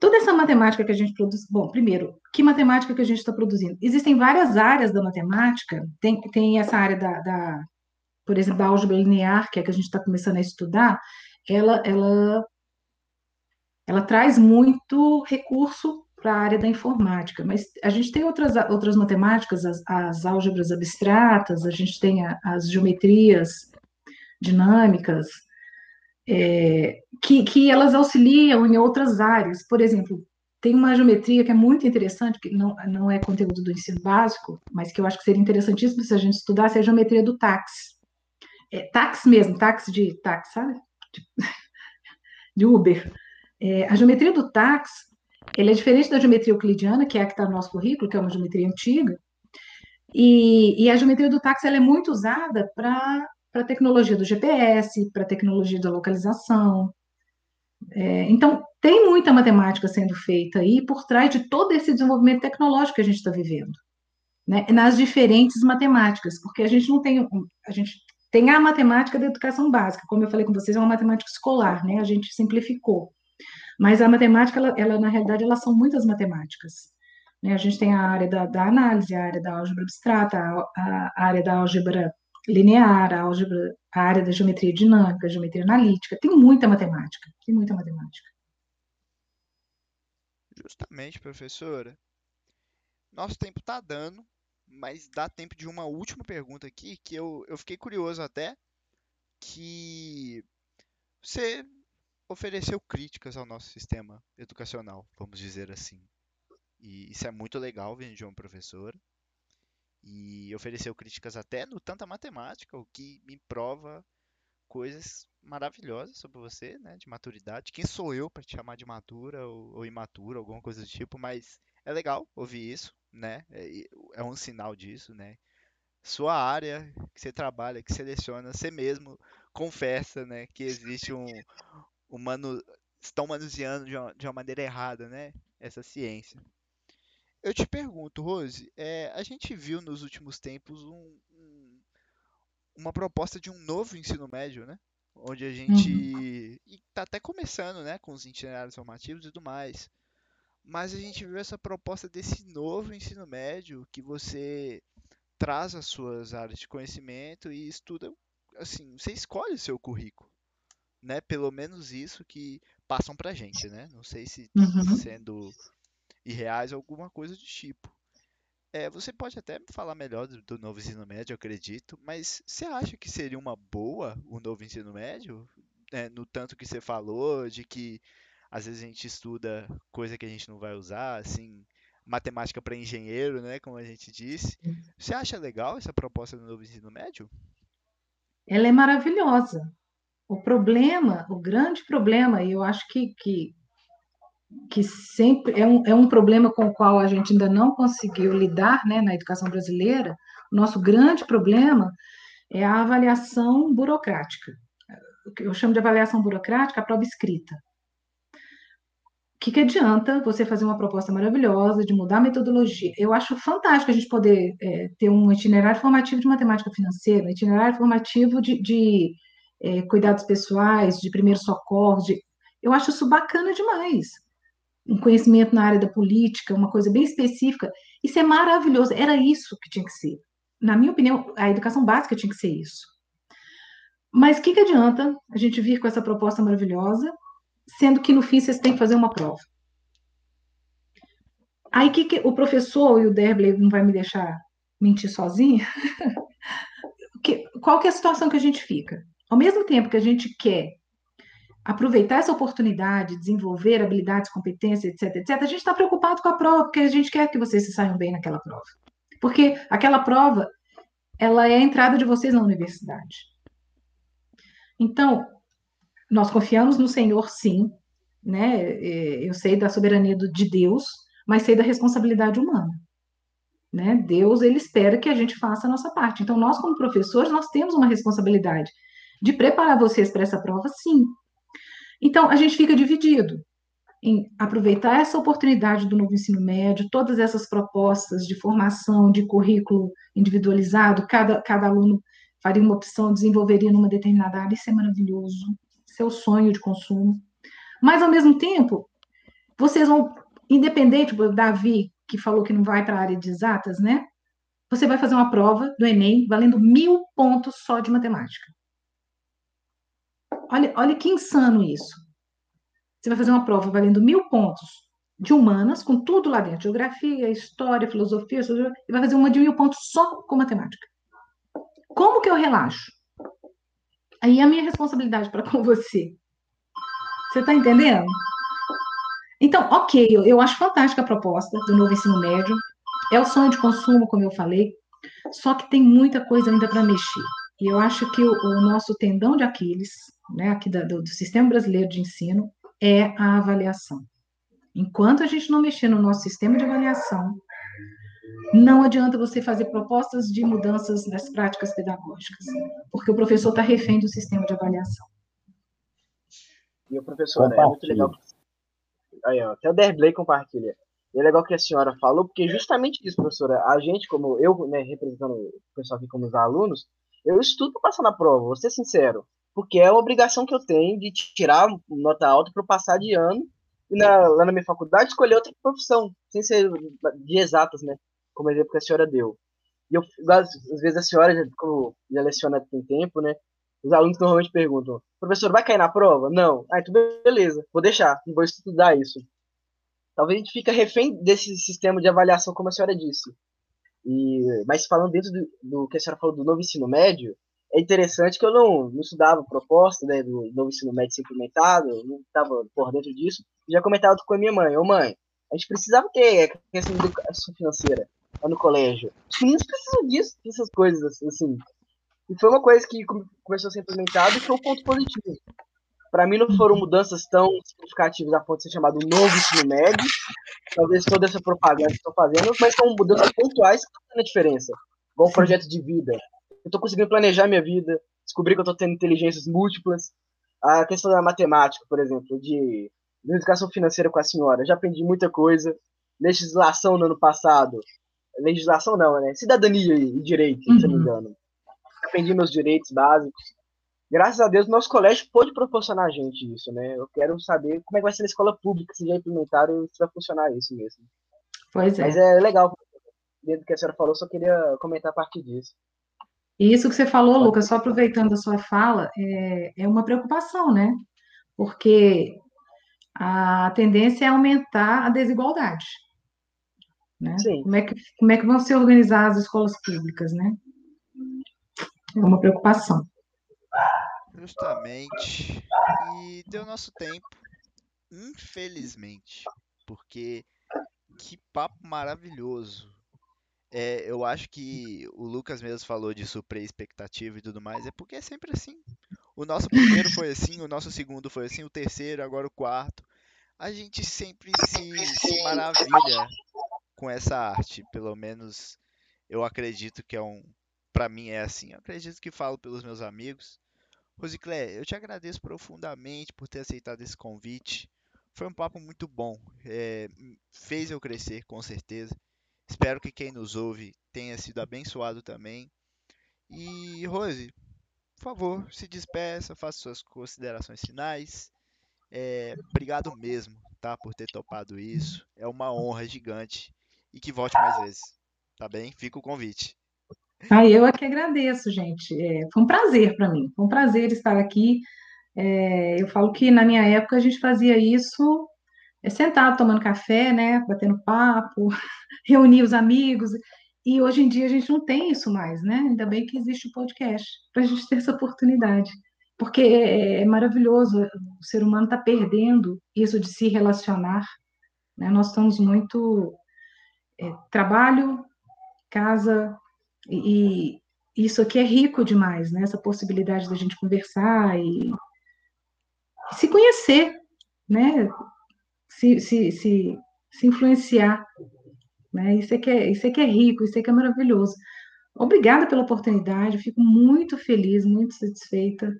toda essa matemática que a gente produz. Bom, primeiro, que matemática que a gente está produzindo? Existem várias áreas da matemática. Tem, tem essa área da, da, por exemplo, da álgebra linear, que é que a gente está começando a estudar. Ela, ela, ela traz muito recurso para a área da informática, mas a gente tem outras, outras matemáticas, as, as álgebras abstratas, a gente tem a, as geometrias dinâmicas, é, que, que elas auxiliam em outras áreas. Por exemplo, tem uma geometria que é muito interessante, que não, não é conteúdo do ensino básico, mas que eu acho que seria interessantíssimo se a gente estudasse, é a geometria do táxi. É, táxi mesmo, táxi de táxi, sabe? De, de Uber. É, a geometria do táxi ele é diferente da geometria euclidiana, que é a que está no nosso currículo, que é uma geometria antiga. E, e a geometria do táxi ela é muito usada para a tecnologia do GPS, para a tecnologia da localização. É, então, tem muita matemática sendo feita aí por trás de todo esse desenvolvimento tecnológico que a gente está vivendo. Né, nas diferentes matemáticas, porque a gente não tem, a gente tem a matemática da educação básica, como eu falei com vocês, é uma matemática escolar, né? A gente simplificou. Mas a matemática, ela, ela, na realidade, elas são muitas matemáticas. Né? A gente tem a área da, da análise, a área da álgebra abstrata, a, a, área da álgebra linear, a, álgebra, a área da geometria dinâmica, geometria analítica. Tem muita matemática, tem muita matemática. Justamente, professora. Nosso tempo está dando, mas dá tempo de uma última pergunta aqui, que eu, eu fiquei curioso até, que você ofereceu críticas ao nosso sistema educacional, vamos dizer assim. E isso é muito legal vindo de uma professora. E ofereceu críticas até no tanta matemática, o que me prova coisas maravilhosas sobre você, né, de maturidade. Quem sou eu para te chamar de madura ou, ou imatura, alguma coisa do tipo, mas é legal ouvir isso, né? É, é um sinal disso, né? Sua área que você trabalha, que seleciona, você mesmo confessa, né, que existe um, estão manuseando de uma, de uma maneira errada, né? Essa ciência. Eu te pergunto, Rose, é, a gente viu nos últimos tempos um, um, uma proposta de um novo ensino médio, né? Onde a gente. Uhum. E tá até começando, né? Com os itinerários formativos e tudo mais. Mas a gente viu essa proposta desse novo ensino médio que você traz as suas áreas de conhecimento e estuda. Assim, você escolhe o seu currículo né? Pelo menos isso que passam pra gente, né? Não sei se uhum. sendo irreais ou alguma coisa do tipo. É, você pode até falar melhor do, do, novo ensino médio, eu acredito, mas você acha que seria uma boa o novo ensino médio? É, no tanto que você falou, de que às vezes a gente estuda coisa que a gente não vai usar, assim, matemática para engenheiro, né, como a gente disse. Você acha legal essa proposta do novo ensino médio? Ela é maravilhosa. O problema, o grande problema, e eu acho que, que, que sempre é um, é um problema com o qual a gente ainda não conseguiu lidar né, na educação brasileira, o nosso grande problema é a avaliação burocrática. Eu chamo de avaliação burocrática a prova escrita. O que, que adianta você fazer uma proposta maravilhosa de mudar a metodologia? Eu acho fantástico a gente poder é, ter um itinerário formativo de matemática financeira, um itinerário formativo de, de é, cuidados pessoais, de primeiros socorros, de... eu acho isso bacana demais. Um conhecimento na área da política, uma coisa bem específica, isso é maravilhoso, era isso que tinha que ser. Na minha opinião, a educação básica tinha que ser isso. Mas o que, que adianta a gente vir com essa proposta maravilhosa, sendo que no fim vocês têm que fazer uma prova? Aí que, que o professor e o Derbley não vai me deixar mentir sozinha? que, qual que é a situação que a gente fica? Ao mesmo tempo que a gente quer aproveitar essa oportunidade, desenvolver habilidades, competências, etc, etc, a gente está preocupado com a prova, porque a gente quer que vocês se saiam bem naquela prova. Porque aquela prova, ela é a entrada de vocês na universidade. Então, nós confiamos no Senhor, sim, né? É, eu sei da soberania de Deus, mas sei da responsabilidade humana. Né? Deus, ele espera que a gente faça a nossa parte. Então, nós, como professores, nós temos uma responsabilidade de preparar vocês para essa prova, sim. Então, a gente fica dividido. em aproveitar essa oportunidade do novo ensino médio, todas essas propostas de formação, de currículo individualizado, cada, cada aluno faria uma opção, desenvolveria numa determinada área, isso é maravilhoso, seu é sonho de consumo. Mas, ao mesmo tempo, vocês vão, independente do Davi, que falou que não vai para a área de exatas, né? Você vai fazer uma prova do Enem valendo mil pontos só de matemática. Olha, olha que insano isso. Você vai fazer uma prova valendo mil pontos de humanas, com tudo lá dentro, geografia, história, filosofia, e vai fazer uma de mil pontos só com matemática. Como que eu relaxo? Aí é a minha responsabilidade para com você. Você está entendendo? Então, ok, eu, eu acho fantástica a proposta do novo ensino médio. É o sonho de consumo, como eu falei, só que tem muita coisa ainda para mexer. E eu acho que o, o nosso tendão de Aquiles, né, aqui da, do, do sistema brasileiro de ensino, é a avaliação. Enquanto a gente não mexer no nosso sistema de avaliação, não adianta você fazer propostas de mudanças nas práticas pedagógicas, porque o professor está refém do sistema de avaliação. E o professor, né, é muito legal. Aí, ó, até o Derblay compartilha. E é legal que a senhora falou, porque justamente isso, professora, a gente, como eu, né, representando o pessoal aqui como os alunos, eu estudo para passar na prova, vou ser sincero, porque é uma obrigação que eu tenho de tirar nota alta para passar de ano e na, lá na minha faculdade escolher outra profissão, sem ser de exatas, né? como exemplo que a senhora deu. E eu, às, às vezes a senhora, já, como já leciona tem tempo, né? Os alunos normalmente perguntam, professor, vai cair na prova? Não. Ah, então beleza, vou deixar, vou estudar isso. Talvez a gente fique refém desse sistema de avaliação, como a senhora disse. E, mas falando dentro do, do que a senhora falou do novo ensino médio, é interessante que eu não, não estudava proposta né, do novo ensino médio implementado, não estava por dentro disso. Já comentava com a minha mãe, ô mãe, a gente precisava ter questão de educação financeira lá no colégio. Os meninos precisam disso, dessas coisas, assim. E foi uma coisa que começou a ser implementada e foi um ponto positivo. Para mim, não foram mudanças tão significativas a ponto de ser chamado novo ensino médio. Talvez toda essa propaganda que estou fazendo, mas são mudanças pontuais que estão fazendo a diferença. Um projeto de vida. Eu estou conseguindo planejar minha vida, descobrir que eu estou tendo inteligências múltiplas. A questão da matemática, por exemplo, de, de educação financeira com a senhora. Já aprendi muita coisa. Legislação no ano passado, legislação não, né? Cidadania e direito, uhum. se não me uhum. engano. Aprendi meus direitos básicos. Graças a Deus, nosso colégio pôde proporcionar a gente isso, né? Eu quero saber como é que vai ser na escola pública, se já implementaram e se vai funcionar isso mesmo. Pois é. Mas é legal, dentro do que a senhora falou, só queria comentar a partir disso. E isso que você falou, Lucas, só aproveitando a sua fala, é, é uma preocupação, né? Porque a tendência é aumentar a desigualdade. Né? Como, é que, como é que vão se organizar as escolas públicas, né? É uma preocupação. Justamente. E deu nosso tempo, infelizmente, porque que papo maravilhoso. É, eu acho que o Lucas mesmo falou de suprir expectativa e tudo mais, é porque é sempre assim. O nosso primeiro foi assim, o nosso segundo foi assim, o terceiro, agora o quarto. A gente sempre se, se maravilha com essa arte. Pelo menos eu acredito que é um. Para mim é assim. Eu acredito que falo pelos meus amigos. Rosiclé, eu te agradeço profundamente por ter aceitado esse convite. Foi um papo muito bom. É, fez eu crescer, com certeza. Espero que quem nos ouve tenha sido abençoado também. E, Rose, por favor, se despeça, faça suas considerações finais. É, obrigado mesmo, tá, por ter topado isso. É uma honra gigante e que volte mais vezes. Tá bem? Fica o convite. Ah, eu é que agradeço, gente. É, foi um prazer para mim. Foi um prazer estar aqui. É, eu falo que na minha época a gente fazia isso é, sentado tomando café, né, batendo papo, reunir os amigos. E hoje em dia a gente não tem isso mais, né? Ainda bem que existe o podcast para a gente ter essa oportunidade, porque é, é maravilhoso. O ser humano está perdendo isso de se relacionar. Né? Nós estamos muito é, trabalho, casa, e, e, isso aqui é rico demais, né? Essa possibilidade da gente conversar e, e se conhecer, né? Se, se, se, se influenciar, né? Isso é, que é, isso é que é rico, isso é que é maravilhoso. Obrigada pela oportunidade, eu fico muito feliz, muito satisfeita.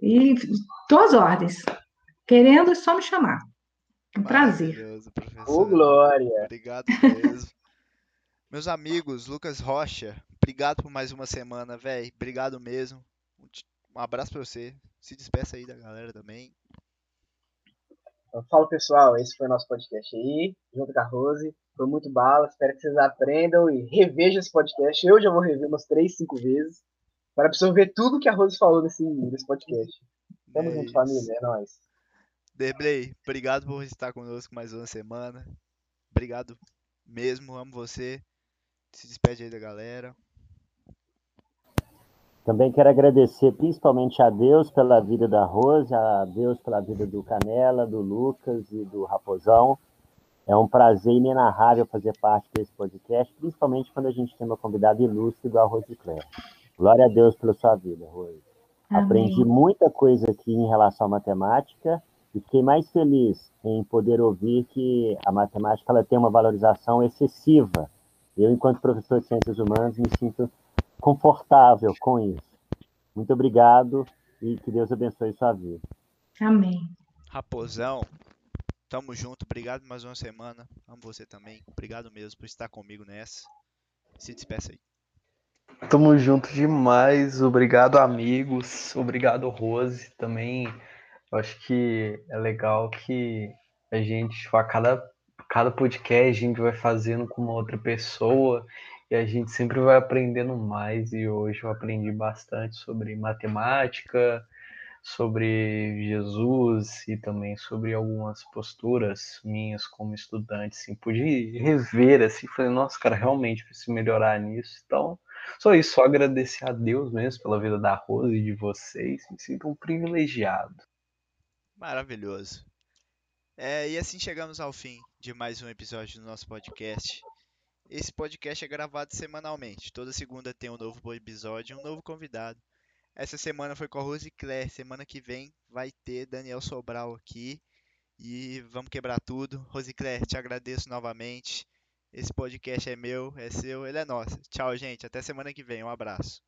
E estou às ordens. Querendo, é só me chamar. Um prazer. Ô, professor. Glória! Obrigado mesmo. Meus amigos, Lucas Rocha, obrigado por mais uma semana, velho. Obrigado mesmo. Um Um abraço pra você. Se despeça aí da galera também. Então, fala pessoal, esse foi o nosso podcast aí, junto com a Rose. Foi muito bala, espero que vocês aprendam e revejam esse podcast. Eu já vou rever umas três, cinco vezes para absorver tudo que a Rose falou nesse, nesse podcast. Tamo É junto, família, é nóis. Derblay, obrigado por estar conosco mais uma semana. Obrigado mesmo, amo você. Se despede aí da galera. Também quero agradecer principalmente a Deus pela vida da Rose, a Deus pela vida do Canela, do Lucas e do Raposão. É um prazer inenarrável fazer parte desse podcast, principalmente quando a gente tem uma convidada ilustre igual a Rose Claire. Glória a Deus pela sua vida, Rose. Aprendi Amém. muita coisa aqui em relação à matemática e fiquei mais feliz em poder ouvir que a matemática ela tem uma valorização excessiva. Eu, enquanto professor de ciências humanas, me sinto confortável com isso. Muito obrigado e que Deus abençoe sua vida. Amém. Raposão, tamo junto. Obrigado mais uma semana. Amo você também. Obrigado mesmo por estar comigo nessa. Se despeça aí. Tamo junto demais. Obrigado, amigos. Obrigado, Rose. Também eu acho que é legal que a gente, tipo, a cada, cada podcast, a gente vai fazendo com uma outra pessoa e a gente sempre vai aprendendo mais. E hoje eu aprendi bastante sobre matemática, sobre Jesus e também sobre algumas posturas minhas como estudante. Assim, pude rever, assim, falei, nossa, cara, realmente preciso melhorar nisso. Então. Só isso, só agradecer a Deus mesmo pela vida da Rose e de vocês. Me sinto um privilegiado. Maravilhoso. É, e assim chegamos ao fim de mais um episódio do nosso podcast. Esse podcast é gravado semanalmente. Toda segunda tem um novo episódio e um novo convidado. Essa semana foi com a Rose Claire. Semana que vem vai ter Daniel Sobral aqui. E vamos quebrar tudo. Rose Claire, te agradeço novamente. Esse podcast é meu, é seu, ele é nosso. Tchau, gente. Até semana que vem. Um abraço.